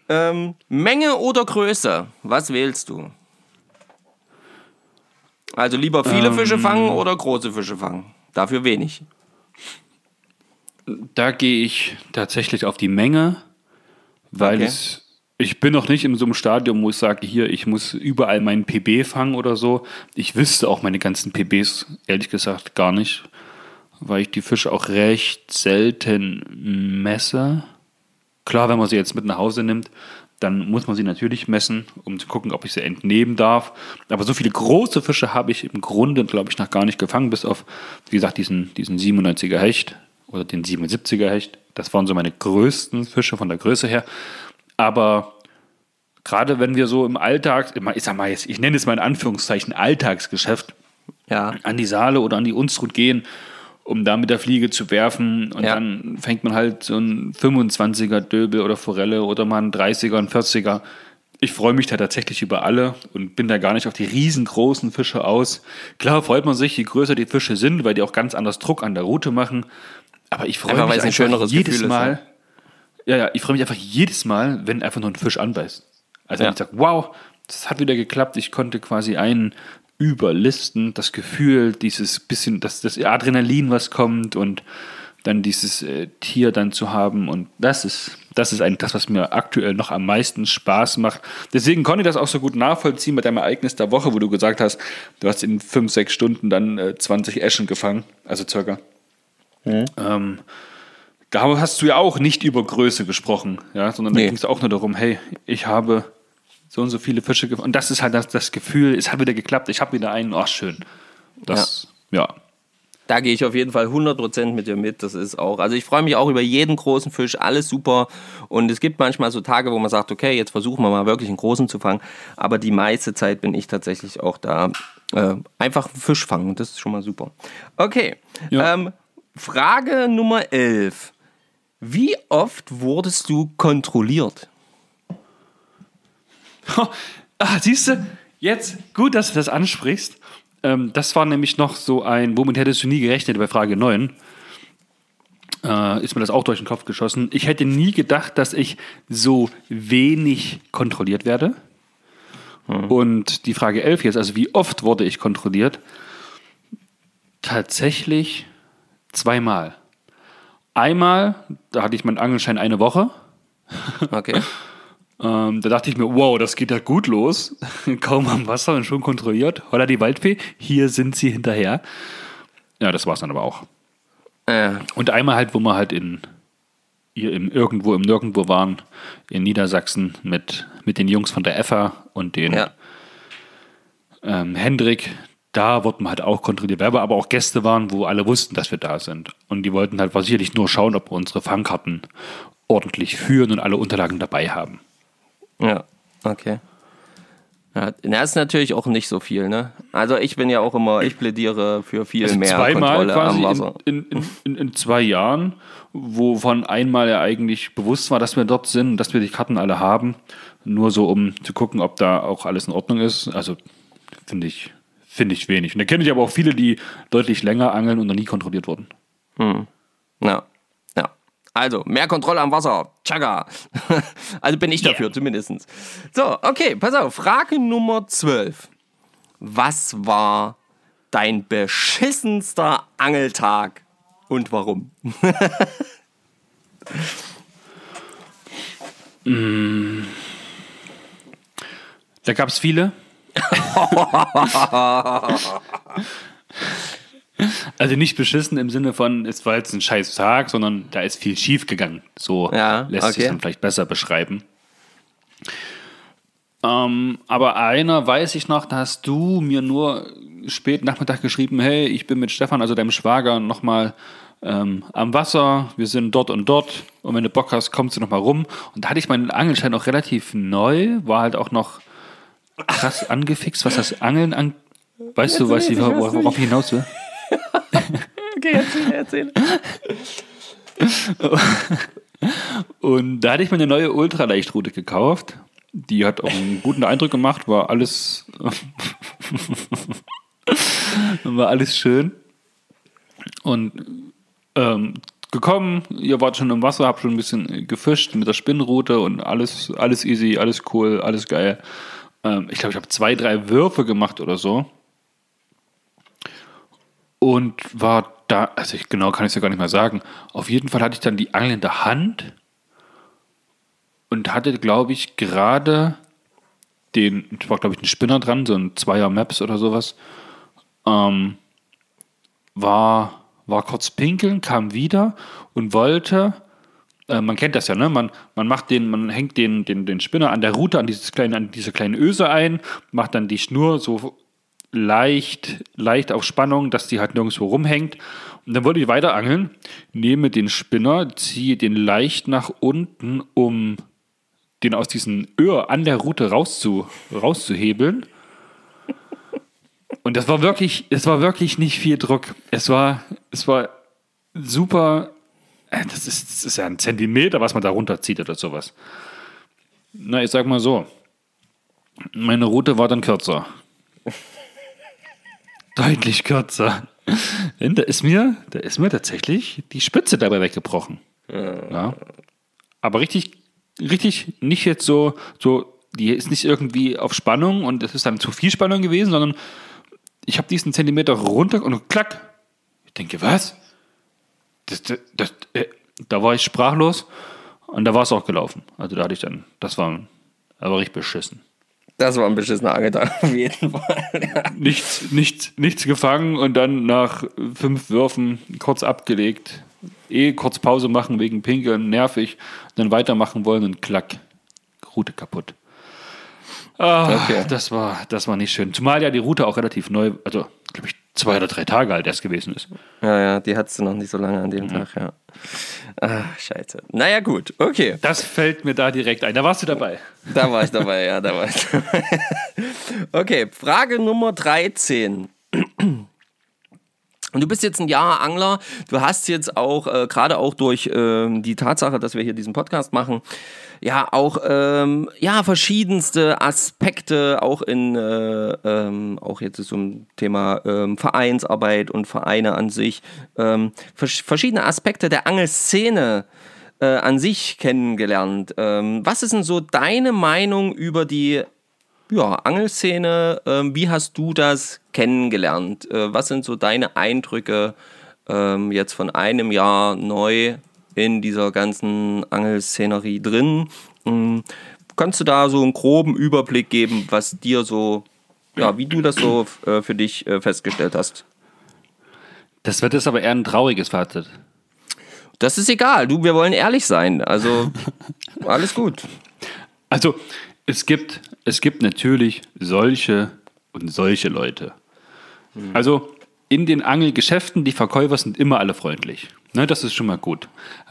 Ähm, Menge oder Größe? Was wählst du? Also lieber viele Fische fangen oder große Fische fangen? Dafür wenig. Da gehe ich tatsächlich auf die Menge, weil Okay. es, ich bin noch nicht in so einem Stadium, wo ich sage, hier, ich muss überall meinen PB fangen oder so. Ich wüsste auch meine ganzen PBs, ehrlich gesagt, gar nicht, weil ich die Fische auch recht selten messe. Klar, wenn man sie jetzt mit nach Hause nimmt, dann muss man sie natürlich messen, um zu gucken, ob ich sie entnehmen darf. Aber so viele große Fische habe ich im Grunde, glaube ich, noch gar nicht gefangen, bis auf, wie gesagt, diesen, diesen 97er Hecht oder den 77er Hecht. Das waren so meine größten Fische von der Größe her. Aber gerade wenn wir so im Alltag, ich sag mal jetzt, ich nenne es mal in Anführungszeichen Alltagsgeschäft, Ja. an die Saale oder an die Unstrut gehen, um da mit der Fliege zu werfen. Und Ja. dann fängt man halt so ein 25er Döbel oder Forelle oder mal ein 30er, ein 40er. Ich freue mich da tatsächlich über alle und bin da gar nicht auf die riesengroßen Fische aus. Klar freut man sich, je größer die Fische sind, weil die auch ganz anders Druck an der Route machen. Aber ich freue mich weil es ein einfach schöneres jedes Gefühl ist, Mal. Ja, ja, ich freue mich einfach jedes Mal, wenn einfach nur ein Fisch anbeißt. Also Ja. wenn ich sage, wow, das hat wieder geklappt. Ich konnte quasi einen überlisten, das Gefühl, dieses bisschen, das, das Adrenalin, was kommt und dann dieses äh, Tier dann zu haben. Und das ist, das ist eigentlich das, was mir aktuell noch am meisten Spaß macht. Deswegen konnte ich das auch so gut nachvollziehen mit deinem Ereignis der Woche, wo du gesagt hast, du hast in fünf, sechs Stunden dann äh, 20 Eschen gefangen, also circa. Ähm, da hast du ja auch nicht über Größe gesprochen, ja, sondern da Nee. ging es auch nur darum, hey, ich habe so und so viele Fische gefangen. Und das ist halt das, das Gefühl, es hat wieder geklappt, ich habe wieder einen, ach schön. Das, ja. Da gehe ich auf jeden Fall 100% mit dir mit. Das ist auch, also ich freue mich auch über jeden großen Fisch, alles super. Und es gibt manchmal so Tage, wo man sagt, okay, jetzt versuchen wir mal wirklich einen großen zu fangen. Aber die meiste Zeit bin ich tatsächlich auch da. Äh, einfach Fisch fangen, das ist schon mal super. Okay, Ja. ähm, Frage Nummer 11. Wie oft wurdest du kontrolliert? Ah, siehst du, jetzt gut, dass du das ansprichst. Ähm, das war nämlich noch so ein, womit hättest du nie gerechnet bei Frage 9. Äh, ist mir das auch durch den Kopf geschossen. Ich hätte nie gedacht, dass ich so wenig kontrolliert werde. Und die Frage 11 jetzt, also wie oft wurde ich kontrolliert? Tatsächlich zweimal. Einmal, da hatte ich meinen Angelschein eine Woche. Okay. Ähm, da dachte ich mir, wow, das geht ja gut los. Kaum am Wasser und schon kontrolliert. Holla die Waldfee, hier sind sie hinterher. Ja, das war es dann aber auch. äh, Und einmal halt, wo wir halt in hier im irgendwo im Nirgendwo waren, in Niedersachsen mit, mit den Jungs von der EFA und den ja. ähm, Hendrik. Da wurden wir halt auch kontrolliert, weil wir aber auch Gäste waren, wo alle wussten, dass wir da sind. Und die wollten halt sicherlich nur schauen, ob wir unsere Fangkarten ordentlich führen und alle Unterlagen dabei haben. Ja, okay. Ja, das ist natürlich auch nicht so viel, ne? Also ich bin ja auch immer, ich plädiere für viel Also mehr zweimal Kontrolle quasi am Wasser. in, in, in, in zwei Jahren, wovon einmal ja eigentlich bewusst war, dass wir dort sind, dass wir die Karten alle haben, nur so um zu gucken, ob da auch alles in Ordnung ist. Also finde ich, finde ich wenig. Und da kenne ich aber auch viele, die deutlich länger angeln und noch nie kontrolliert wurden. Ja, ja. Also, mehr Kontrolle am Wasser. Tschakka. Also bin ich dafür, zumindest. So, okay, pass auf. Frage Nummer 12. Was war dein beschissenster Angeltag und warum? Da gab es viele. also nicht beschissen im Sinne von, es war jetzt ein scheiß Tag, sondern da ist viel schief gegangen. So Ja, lässt sich okay. dann vielleicht besser beschreiben. Ähm, aber einer weiß ich noch, da hast du mir nur spät Nachmittag geschrieben, hey, ich bin mit Stefan, also deinem Schwager, nochmal ähm, am Wasser, wir sind dort und dort und wenn du Bock hast, kommst du nochmal rum. Und da hatte ich meinen Angelschein noch relativ neu, war halt auch noch krass angefixt, was das Angeln an... Weißt du, was ich, wor- worauf ich hinaus will? Okay, erzähl, erzähl. Und da hatte ich mir eine neue Ultraleichtroute gekauft. Die hat auch einen guten Eindruck gemacht, war alles, war alles schön. Und ähm, gekommen, ihr wart schon im Wasser, habt schon ein bisschen gefischt mit der Spinnrute und alles, alles easy, alles cool, alles geil. Ähm, ich glaube, ich habe zwei, drei Würfe gemacht oder so. Und war da, also ich, genau kann ich es ja gar nicht mehr sagen. Auf jeden Fall hatte ich dann die Angel in der Hand und hatte, glaube ich, gerade den, es war, glaube ich, ein Spinner dran, so ein Zweier Maps oder sowas. Ähm, war, war kurz pinkeln, kam wieder und wollte, äh, man kennt das ja, ne? Man, man macht den, man hängt den, den, den Spinner an der Route, an dieses kleine, an diese kleine Öse ein, macht dann die Schnur so leicht, leicht auf Spannung, dass die halt nirgendwo rumhängt. Und dann wollte ich weiter angeln, nehme den Spinner, ziehe den leicht nach unten, um den aus diesem Öhr an der Route rauszu, rauszuhebeln. Und das war wirklich, es war wirklich nicht viel Druck. Es war, es war super. Äh, Das ist, das ist ja ein Zentimeter, was man da runterzieht oder sowas. Na, ich sag mal so. Meine Route war dann kürzer. Deutlich kürzer. Denn da ist mir, da ist mir tatsächlich die Spitze dabei weggebrochen. Ja. Aber richtig, richtig nicht jetzt so, so, die ist nicht irgendwie auf Spannung und es ist dann zu viel Spannung gewesen, sondern ich habe diesen Zentimeter runter und klack. Ich denke, was? Das, das, das, äh, da war ich sprachlos und da war es auch gelaufen. Also da hatte ich dann, das war, war richtig beschissen. Das war ein beschissener Angetag, auf jeden Fall. Ja. Nichts, nichts, nichts gefangen und dann nach fünf Würfen kurz abgelegt. Eh kurz Pause machen wegen Pinkeln, nervig. Dann weitermachen wollen und klack. Route kaputt. Ah, Okay. das, war, das war nicht schön. Zumal ja die Route auch relativ neu, also glaube ich zwei oder drei Tage alt erst gewesen ist. ja, ja, die hattest du noch nicht so lange an dem Tag, ja. Ah, scheiße. Naja, gut, okay. Das fällt mir da direkt ein. Da warst du dabei. Da war ich dabei, ja, da war ich dabei. Okay, Frage Nummer 13. Und du bist jetzt ein Jahr Angler. Du hast jetzt auch, äh, gerade auch durch ähm, die Tatsache, dass wir hier diesen Podcast machen, ja auch ähm, ja verschiedenste Aspekte auch in äh, ähm, auch jetzt zum Thema ähm, Vereinsarbeit und Vereine an sich ähm, vers verschiedene Aspekte der Angelszene äh, an sich kennengelernt. Ähm, was ist denn so deine Meinung über die ja, Angelszene? Ähm, wie hast du das kennengelernt? Äh, was sind so deine Eindrücke ähm, jetzt von einem Jahr neu in dieser ganzen Angelszenerie drin? Ähm, kannst du da so einen groben Überblick geben, was dir so, ja, wie du das so äh, für dich äh, festgestellt hast? Das wird jetzt aber eher ein trauriges Fazit. Das ist egal, du, wir wollen ehrlich sein. Also, alles gut. Also, es gibt, es gibt natürlich solche und solche Leute. Also, in den Angelgeschäften, die Verkäufer sind immer alle freundlich. Ne, das ist schon mal gut.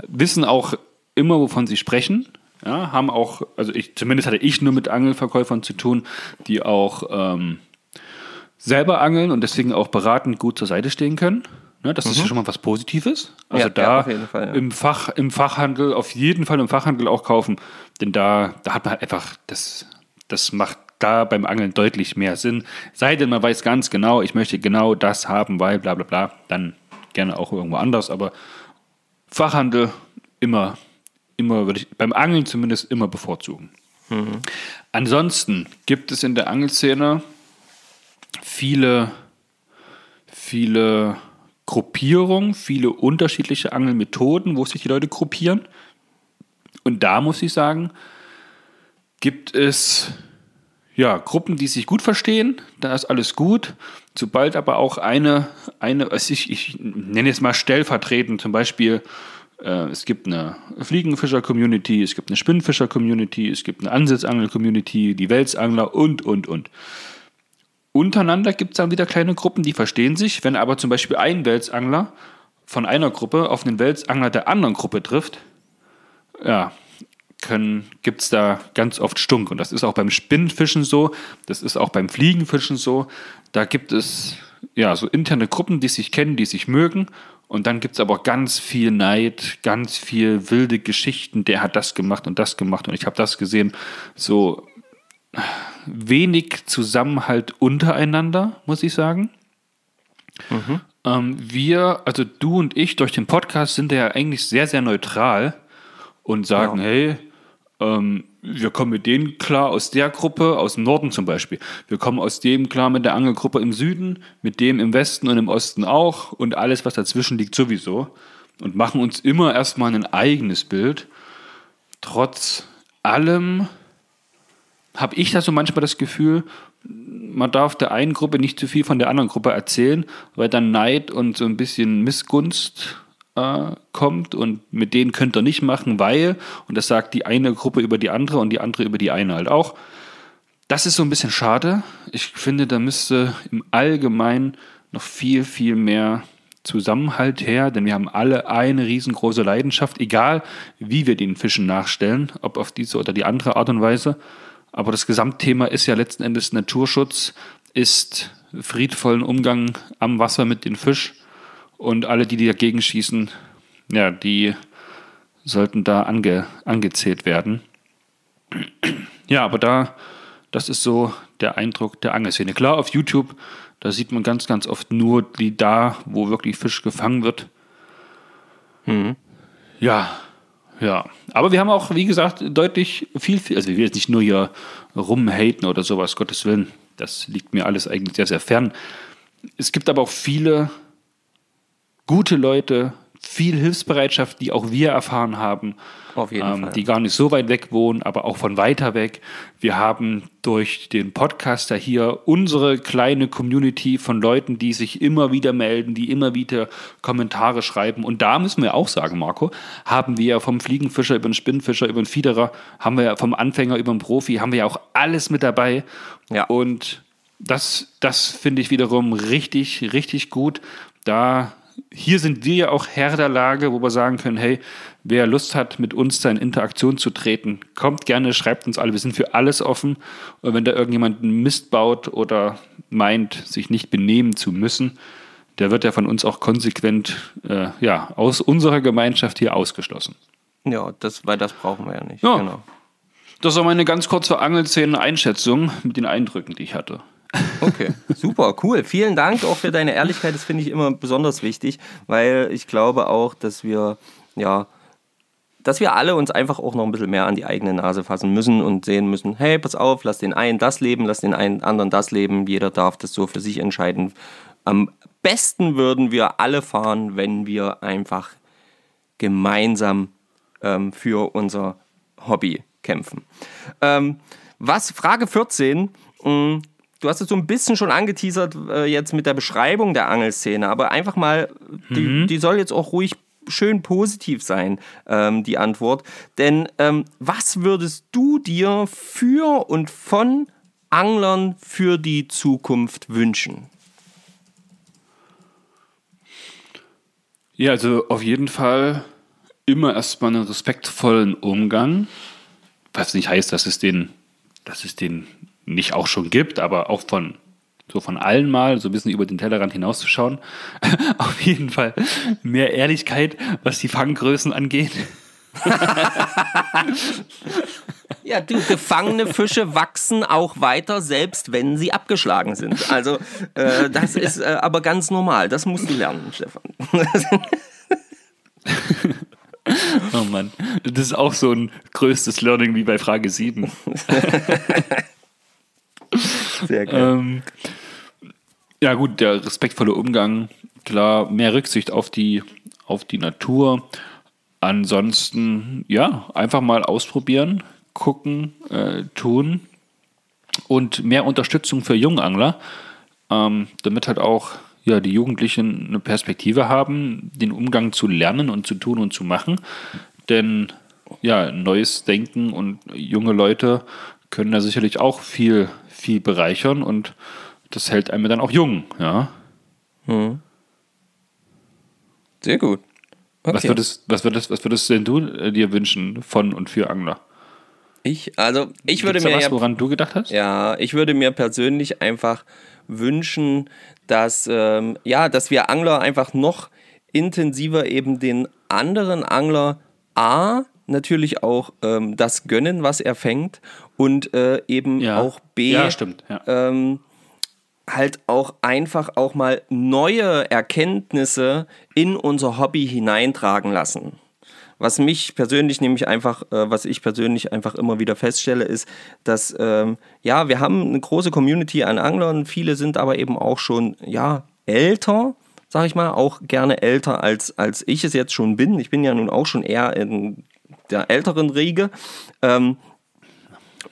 Wissen auch immer, wovon sie sprechen. Ja, haben auch, also ich, zumindest hatte ich nur mit Angelverkäufern zu tun, die auch ähm, selber angeln und deswegen auch beratend gut zur Seite stehen können. Ne, das ist ja schon mal was Positives. Also Ja, da ja, Fall, im, Fach, im Fachhandel, auf jeden Fall im Fachhandel auch kaufen. Denn da, da hat man halt einfach, das, das macht da beim Angeln deutlich mehr Sinn. Sei denn, man weiß ganz genau, ich möchte genau das haben, weil bla bla bla, dann gerne auch irgendwo anders. Aber Fachhandel immer, immer würde ich beim Angeln zumindest immer bevorzugen. Ansonsten gibt es in der Angelszene viele, viele Gruppierungen, viele unterschiedliche Angelmethoden, wo sich die Leute gruppieren. Und da muss ich sagen, gibt es ja, Gruppen, die sich gut verstehen, da ist alles gut. Sobald aber auch eine, eine also ich, ich nenne jetzt mal stellvertretend, zum Beispiel, äh, es gibt eine Fliegenfischer-Community, es gibt eine Spinnenfischer-Community, es gibt eine Ansitzangel-Community, die Welsangler und, und, und. Untereinander gibt es dann wieder kleine Gruppen, die verstehen sich. Wenn aber zum Beispiel ein Welsangler von einer Gruppe auf einen Welsangler der anderen Gruppe trifft, ja, gibt es da ganz oft Stunk. Und das ist auch beim Spinnenfischen so, das ist auch beim Fliegenfischen so. Da gibt es ja so interne Gruppen, die sich kennen, die sich mögen. Und dann gibt es aber ganz viel Neid, ganz viel wilde Geschichten. Der hat das gemacht und das gemacht und ich habe das gesehen. So wenig Zusammenhalt untereinander, muss ich sagen. Ähm, wir, also du und ich durch den Podcast sind ja eigentlich sehr, sehr neutral und sagen, Ja. hey, ähm, wir kommen mit denen klar aus der Gruppe, aus dem Norden zum Beispiel. Wir kommen aus dem klar mit der Angelgruppe im Süden, mit dem im Westen und im Osten auch und alles, was dazwischen liegt, sowieso. Und machen uns immer erstmal ein eigenes Bild. Trotz allem habe ich da so manchmal das Gefühl, man darf der einen Gruppe nicht zu viel von der anderen Gruppe erzählen, weil dann Neid und so ein bisschen Missgunst äh, kommt und mit denen könnt ihr nicht machen, weil, und das sagt die eine Gruppe über die andere und die andere über die eine halt auch. Das ist so ein bisschen schade. Ich finde, da müsste im Allgemeinen noch viel, viel mehr Zusammenhalt her, denn wir haben alle eine riesengroße Leidenschaft, egal wie wir den Fischen nachstellen, ob auf diese oder die andere Art und Weise. Aber das Gesamtthema ist ja letzten Endes Naturschutz, ist friedvollen Umgang am Wasser mit dem Fisch und alle, die dagegen schießen, ja, die sollten da ange, angezählt werden. Ja, aber da, das ist so der Eindruck der Angelszene. Klar, auf YouTube, da sieht man ganz, ganz oft nur die da, wo wirklich Fisch gefangen wird. Mhm. Ja, ja. Aber wir haben auch, wie gesagt, deutlich viel, viel also wir will jetzt nicht nur hier rumhaten oder sowas, Gottes Willen. Das liegt mir alles eigentlich sehr, sehr fern. Es gibt aber auch viele gute Leute, viel Hilfsbereitschaft, die auch wir erfahren haben. Auf jeden ähm, Fall. Die gar nicht so weit weg wohnen, aber auch von weiter weg. Wir haben durch den Podcaster hier unsere kleine Community von Leuten, die sich immer wieder melden, die immer wieder Kommentare schreiben. Und da müssen wir auch sagen, Marco, haben wir vom Fliegenfischer über den Spinnfischer, über den Fiederer, haben wir vom Anfänger über den Profi, haben wir ja auch alles mit dabei. Ja. Und das, das finde ich wiederum richtig, richtig gut. Da hier sind wir ja auch Herr der Lage, wo wir sagen können, hey, wer Lust hat, mit uns da in Interaktion zu treten, kommt gerne, schreibt uns alle. Wir sind für alles offen. Und wenn da irgendjemand Mist baut oder meint, sich nicht benehmen zu müssen, der wird ja von uns auch konsequent äh, ja, aus unserer Gemeinschaft hier ausgeschlossen. Ja, das, weil das brauchen wir ja nicht. Ja. Genau. Das war meine ganz kurze Angelszenen-Einschätzung mit den Eindrücken, die ich hatte. Okay, super, cool. Vielen Dank auch für deine Ehrlichkeit. Das finde ich immer besonders wichtig, weil ich glaube auch, dass wir, ja, dass wir alle uns einfach auch noch ein bisschen mehr an die eigene Nase fassen müssen und sehen müssen, hey, pass auf, lass den einen das leben, lass den einen anderen das leben. Jeder darf das so für sich entscheiden. Am besten würden wir alle fahren, wenn wir einfach gemeinsam ähm, für unser Hobby kämpfen. Ähm, was, Frage 14, mh, mm, du hast es so ein bisschen schon angeteasert äh, jetzt mit der Beschreibung der Angelszene, aber einfach mal, die, mhm. die soll jetzt auch ruhig schön positiv sein, ähm, die Antwort. Denn ähm, was würdest du dir für und von Anglern für die Zukunft wünschen? Ja, also auf jeden Fall immer erstmal einen respektvollen Umgang, was nicht heißt, dass es den, dass es den nicht auch schon gibt, aber auch von so von allen mal, so ein bisschen über den Tellerrand hinauszuschauen. Auf jeden Fall mehr Ehrlichkeit, was die Fanggrößen angeht. ja, du, gefangene Fische wachsen auch weiter, selbst wenn sie abgeschlagen sind. Also, äh, das ist äh, aber ganz normal. Das musst du lernen, Stefan. oh Mann, das ist auch so ein größtes Learning wie bei Frage 7. Sehr geil. Ähm, ja, gut, der respektvolle Umgang, klar, mehr Rücksicht auf die, auf die Natur. Ansonsten, ja, einfach mal ausprobieren, gucken, äh, tun und mehr Unterstützung für Jungangler, ähm, damit halt auch ja, die Jugendlichen eine Perspektive haben, den Umgang zu lernen und zu tun und zu machen. Denn ja, neues Denken und junge Leute können da sicherlich auch viel viel bereichern und das hält einem dann auch jung, ja. Hm. Sehr gut. Okay. Was, würdest, was, würdest, was würdest denn du äh, dir wünschen von und für Angler? Ich, also, ich würde mir. Was, ja, woran du gedacht hast? Ja, ich würde mir persönlich einfach wünschen, dass, ähm, ja, dass wir Angler einfach noch intensiver eben den anderen Angler A natürlich auch ähm, das gönnen, was er fängt und äh, eben ja. auch B, ja, stimmt, ja. Ähm, halt auch einfach auch mal neue Erkenntnisse in unser Hobby hineintragen lassen. Was mich persönlich nämlich einfach, äh, was ich persönlich einfach immer wieder feststelle, ist, dass ähm, ja, wir haben eine große Community an Anglern, viele sind aber eben auch schon ja älter, sag ich mal, auch gerne älter als als ich es jetzt schon bin. Ich bin ja nun auch schon eher in der älteren Riege. Ähm,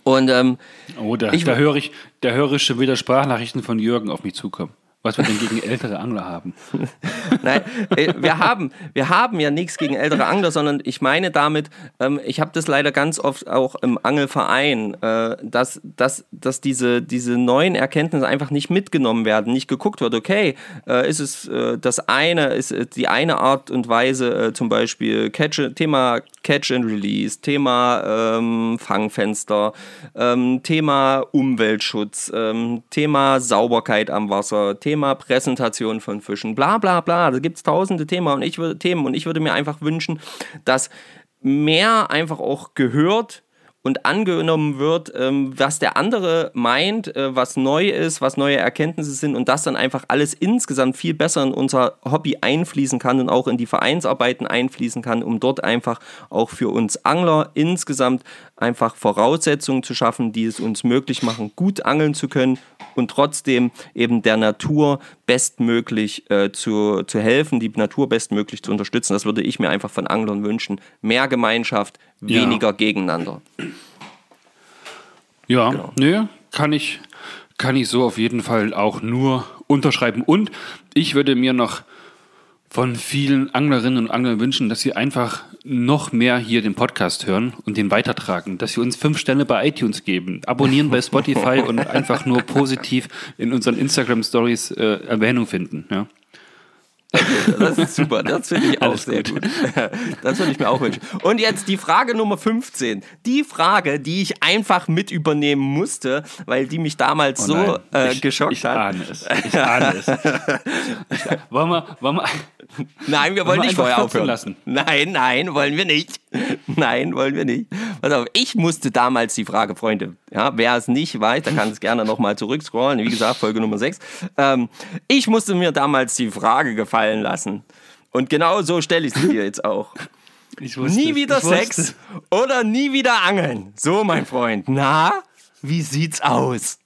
und ähm, oh, da, ich, da höre ich, da höre ich schon wieder Sprachnachrichten von Jürgen auf mich zukommen. was wir denn gegen ältere Angler haben. Nein, äh, wir haben, wir haben ja nichts gegen ältere Angler, sondern ich meine damit, ähm, ich habe das leider ganz oft auch im Angelverein, äh, dass, dass, dass diese, diese neuen Erkenntnisse einfach nicht mitgenommen werden, nicht geguckt wird, okay, äh, ist es äh, das eine, ist äh, die eine Art und Weise, äh, zum Beispiel Catch, Thema Catch and Release, Thema ähm, Fangfenster, ähm, Thema Umweltschutz, ähm, Thema Sauberkeit am Wasser, Thema Thema Präsentation von Fischen, bla bla bla. Da gibt es tausende Themen und, ich würde, Themen und ich würde mir einfach wünschen, dass mehr einfach auch gehört und angenommen wird, ähm, was der andere meint, äh, was neu ist, was neue Erkenntnisse sind und das dann einfach alles insgesamt viel besser in unser Hobby einfließen kann und auch in die Vereinsarbeiten einfließen kann, um dort einfach auch für uns Angler insgesamt einfach Voraussetzungen zu schaffen, die es uns möglich machen, gut angeln zu können und trotzdem eben der Natur bestmöglich äh, zu, zu helfen, die Natur bestmöglich zu unterstützen. Das würde ich mir einfach von Anglern wünschen. Mehr Gemeinschaft, weniger ja. gegeneinander. Ja, genau. nö, kann ich, kann ich so auf jeden Fall auch nur unterschreiben. Und ich würde mir noch von vielen Anglerinnen und Anglern wünschen, dass sie einfach noch mehr hier den Podcast hören und den weitertragen, dass sie uns fünf Sterne bei iTunes geben, abonnieren bei Spotify und einfach nur positiv in unseren Instagram Stories äh, Erwähnung finden. Ja. Das ist super, das finde ich auch sehr gut. gut. Das würde ich mir auch wünschen. Und jetzt die Frage Nummer 15. Die Frage, die ich einfach mit übernehmen musste, weil die mich damals oh so äh, ich, geschockt ich hat. Ahne es. Ich ahne es. wollen wir, wollen wir, Nein, wir wollen, wollen nicht vorher aufhören. Lassen. Nein, nein, wollen wir nicht. Nein, wollen wir nicht. Pass auf, ich musste damals die Frage, Freunde, ja, wer es nicht weiß, der kann es gerne nochmal zurückscrollen. Wie gesagt, Folge Nummer 6. Ähm, ich musste mir damals die Frage gefallen lassen. Und genau so stelle ich sie dir jetzt auch. nie wieder Sex oder nie wieder Angeln. So, mein Freund. Na, wie sieht's aus?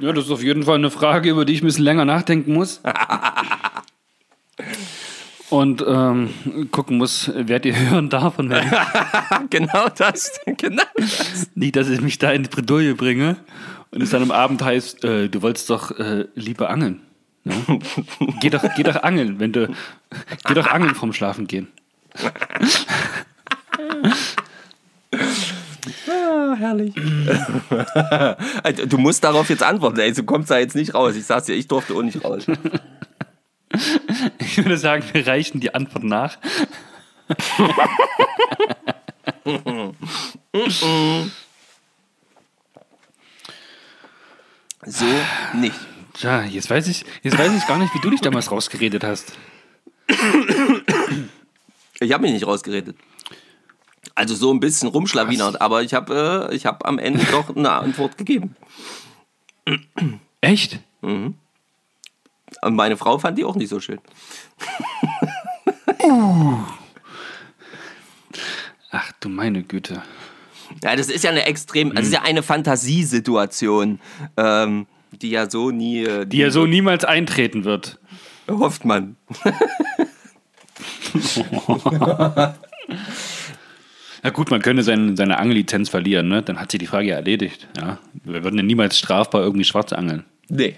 Ja, das ist auf jeden Fall eine Frage, über die ich ein bisschen länger nachdenken muss. und ähm, gucken muss, wer die hören darf und wer nicht. genau das. Genau das. Nicht, dass ich mich da in die Bredouille bringe und es dann am Abend heißt, äh, du wolltest doch äh, lieber angeln. Ja? geh, doch, geh doch angeln, wenn du. Geh doch angeln vom Schlafen gehen. Ah, herrlich. du musst darauf jetzt antworten, ey, du kommst da jetzt nicht raus. Ich sag's dir, ich durfte auch nicht raus. Ich würde sagen, wir reichen die Antwort nach. so nicht. Tja, jetzt weiß, ich, jetzt weiß ich gar nicht, wie du dich damals rausgeredet hast. Ich habe mich nicht rausgeredet. Also so ein bisschen rumschlawinert, Was? aber ich habe äh, hab am Ende doch eine Antwort gegeben. Echt? Mhm. Und meine Frau fand die auch nicht so schön. uh. Ach du meine Güte. Ja, das ist ja eine extrem, also ist ja eine Fantasiesituation, ähm, die ja so nie. Die, äh, die ja so niemals eintreten wird. Hofft man. Na gut, man könnte seine, seine Angellizenz verlieren, ne? Dann hat sich die Frage ja erledigt. Ja? Wir würden ja niemals strafbar irgendwie schwarz angeln. Nee.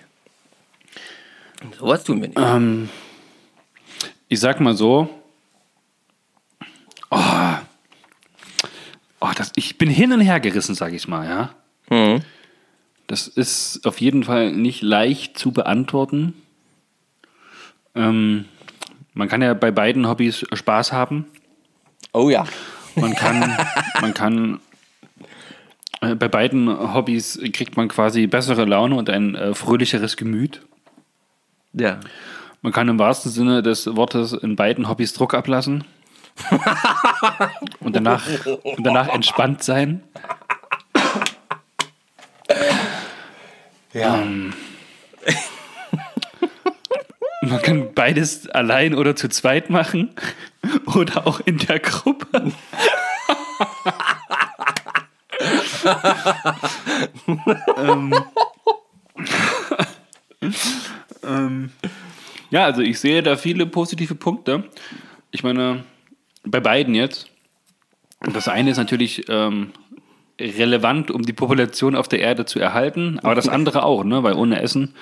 Sowas tun wir nicht. Ähm, ich sag mal so. Oh, oh, das, ich bin hin und her gerissen, sag ich mal, ja. Mhm. Das ist auf jeden Fall nicht leicht zu beantworten. Ähm, man kann ja bei beiden Hobbys Spaß haben. Oh ja. Man kann, man kann äh, bei beiden Hobbys kriegt man quasi bessere Laune und ein äh, fröhlicheres Gemüt. Ja. Man kann im wahrsten Sinne des Wortes in beiden Hobbys Druck ablassen. und, danach, und danach entspannt sein. Ja. Ähm, man kann beides allein oder zu zweit machen oder auch in der Gruppe. ähm, ähm, ja, also ich sehe da viele positive Punkte. Ich meine, bei beiden jetzt. Das eine ist natürlich ähm, relevant, um die Population auf der Erde zu erhalten. Aber das andere auch, ne? Weil ohne Essen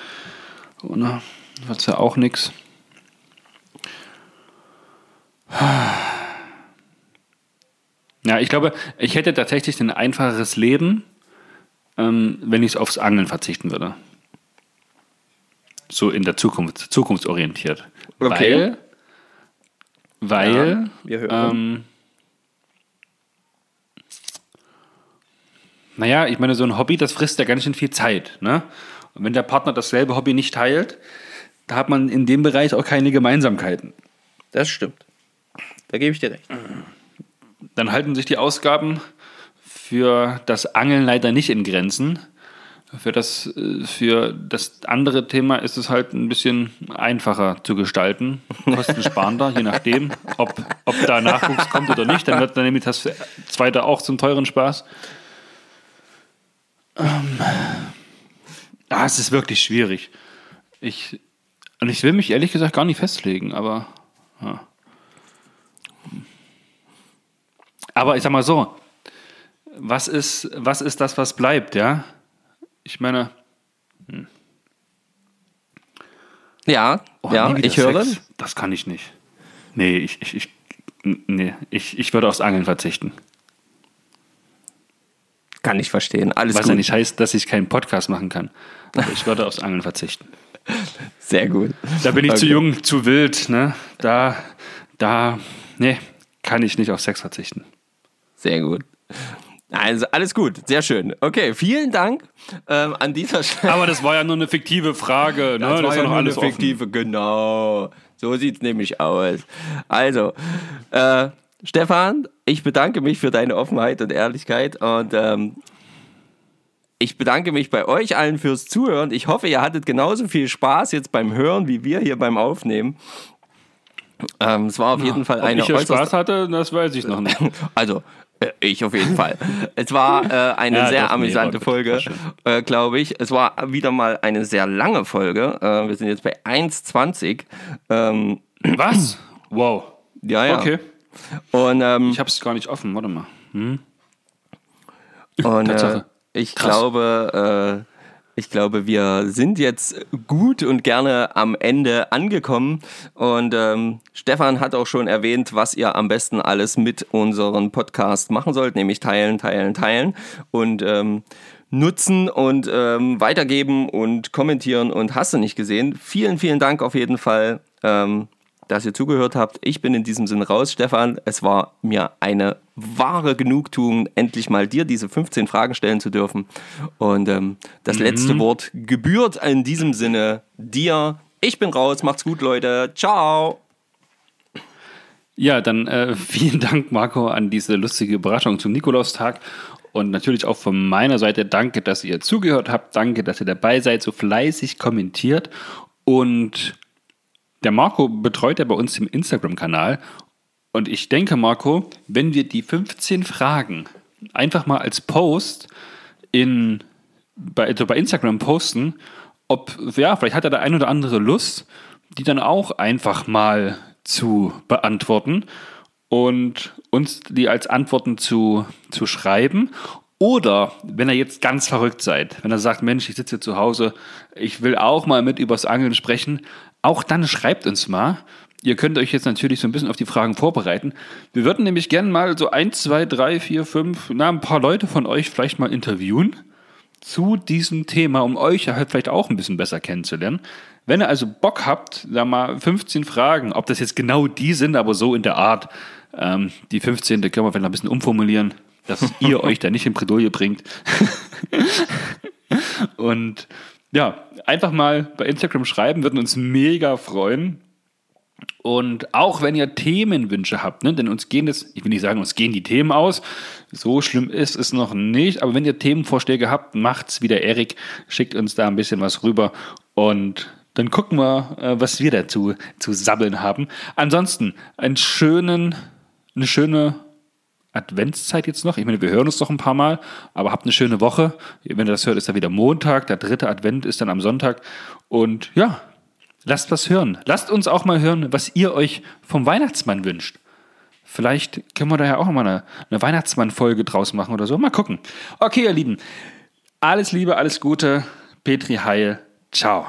ohne wird es ja auch nichts. Ja, ich glaube, ich hätte tatsächlich ein einfacheres Leben, ähm, wenn ich aufs Angeln verzichten würde. So in der Zukunft, zukunftsorientiert. Okay. Weil, weil Ja, wir hören. ähm, naja, ich meine, so ein Hobby, das frisst ja ganz schön viel Zeit. Ne? Und wenn der Partner dasselbe Hobby nicht teilt, da hat man in dem Bereich auch keine Gemeinsamkeiten. Das stimmt. Da gebe ich dir recht. Dann halten sich die Ausgaben für das Angeln leider nicht in Grenzen. Für das, äh, für das andere Thema ist es halt ein bisschen einfacher zu gestalten, kostensparender, je nachdem, ob, ob da Nachwuchs kommt oder nicht. Dann wird dann nämlich das zweite auch zum teuren Spaß. Ähm, ah, es ist wirklich schwierig. Ich, und ich will mich ehrlich gesagt gar nicht festlegen, aber. Ja. Aber ich sag mal so, was ist, was ist das, was bleibt, ja? Ich meine, Ja, oh, ja, ich höre. Sex, das kann ich nicht. Nee, ich, ich, ich, nee, ich, ich würde aufs Angeln verzichten. Kann ich verstehen. Alles Was gut. ja nicht heißt, dass ich keinen Podcast machen kann. Aber ich würde aufs Angeln verzichten. Sehr gut. Da bin ich zu Okay. jung, zu wild, ne? Da, da, nee, kann ich nicht auf Sex verzichten. Sehr gut. Also alles gut, sehr schön. Okay, vielen Dank ähm, an dieser Stelle. Aber das war ja nur eine fiktive Frage, ne? Das war ist ja noch nur eine alles offen. fiktive, genau. So sieht's nämlich aus. Also, äh, Stefan, ich bedanke mich für deine Offenheit und Ehrlichkeit und ähm, ich bedanke mich bei euch allen fürs Zuhören. Ich hoffe, ihr hattet genauso viel Spaß jetzt beim Hören wie wir hier beim Aufnehmen. Ähm, es war auf jeden Fall Ob eine ich hier äußerst Spaß hatte, das weiß ich noch nicht. also, ich auf jeden Fall. Es war äh, eine Ja, sehr amüsante Folge, äh, glaube ich. Es war wieder mal eine sehr lange Folge. Äh, wir sind jetzt bei 1,20. Ähm, Was? Wow. ja, ja. Okay. Und, ähm, Ich habe es gar nicht offen, warte mal. und äh, ich glaube, äh, ich glaube, wir sind jetzt gut und gerne am Ende angekommen. Und ähm, Stefan hat auch schon erwähnt, was ihr am besten alles mit unserem Podcast machen sollt, nämlich teilen, teilen, teilen und ähm, nutzen und ähm, weitergeben und kommentieren und hast du nicht gesehen. Vielen, vielen Dank auf jeden Fall. Ähm, dass ihr zugehört habt. Ich bin in diesem Sinn raus, Stefan. Es war mir eine wahre Genugtuung, endlich mal dir diese 15 Fragen stellen zu dürfen. Und ähm, das letzte Wort gebührt in diesem Sinne dir. Ich bin raus, macht's gut, Leute. Ciao. Ja, dann äh, vielen Dank, Marco, an diese lustige Überraschung zum Nikolaustag. Und natürlich auch von meiner Seite danke, dass ihr zugehört habt. Danke, dass ihr dabei seid, so fleißig kommentiert. Und der Marco betreut ja bei uns im Instagram-Kanal. Und ich denke, Marco, wenn wir die 15 Fragen einfach mal als Post in, bei, also bei Instagram posten, ob, ja, vielleicht hat er der ein oder andere Lust, die dann auch einfach mal zu beantworten und uns die als Antworten zu, zu schreiben. Oder wenn ihr jetzt ganz verrückt seid, wenn er sagt, Mensch, ich sitze hier zu Hause, ich will auch mal mit übers Angeln sprechen, auch dann schreibt uns mal. Ihr könnt euch jetzt natürlich so ein bisschen auf die Fragen vorbereiten. Wir würden nämlich gerne mal so ein, zwei, drei, vier, fünf, na, ein paar Leute von euch vielleicht mal interviewen zu diesem Thema, um euch halt vielleicht auch ein bisschen besser kennenzulernen. Wenn ihr also Bock habt, da mal 15 Fragen, ob das jetzt genau die sind, aber so in der Art, ähm, die 15. können wir vielleicht noch ein bisschen umformulieren, dass ihr euch da nicht in Bredouille bringt. Und ja, einfach mal bei Instagram schreiben, würden uns mega freuen. Und auch wenn ihr Themenwünsche habt, ne, denn uns gehen es, ich will nicht sagen, uns gehen die Themen aus, so schlimm ist es noch nicht, aber wenn ihr Themenvorschläge habt, macht's wie der Erik, schickt uns da ein bisschen was rüber und dann gucken wir, äh, was wir dazu zu sabbeln haben. Ansonsten einen schönen, eine schöne Adventszeit jetzt noch. Ich meine, wir hören uns noch ein paar Mal, aber habt eine schöne Woche. Wenn ihr das hört, ist da wieder Montag. Der dritte Advent ist dann am Sonntag. Und ja, lasst was hören. Lasst uns auch mal hören, was ihr euch vom Weihnachtsmann wünscht. Vielleicht können wir da ja auch mal eine, eine Weihnachtsmann-Folge draus machen oder so. Mal gucken. Okay, ihr Lieben. Alles Liebe, alles Gute. Petri Heil. Ciao.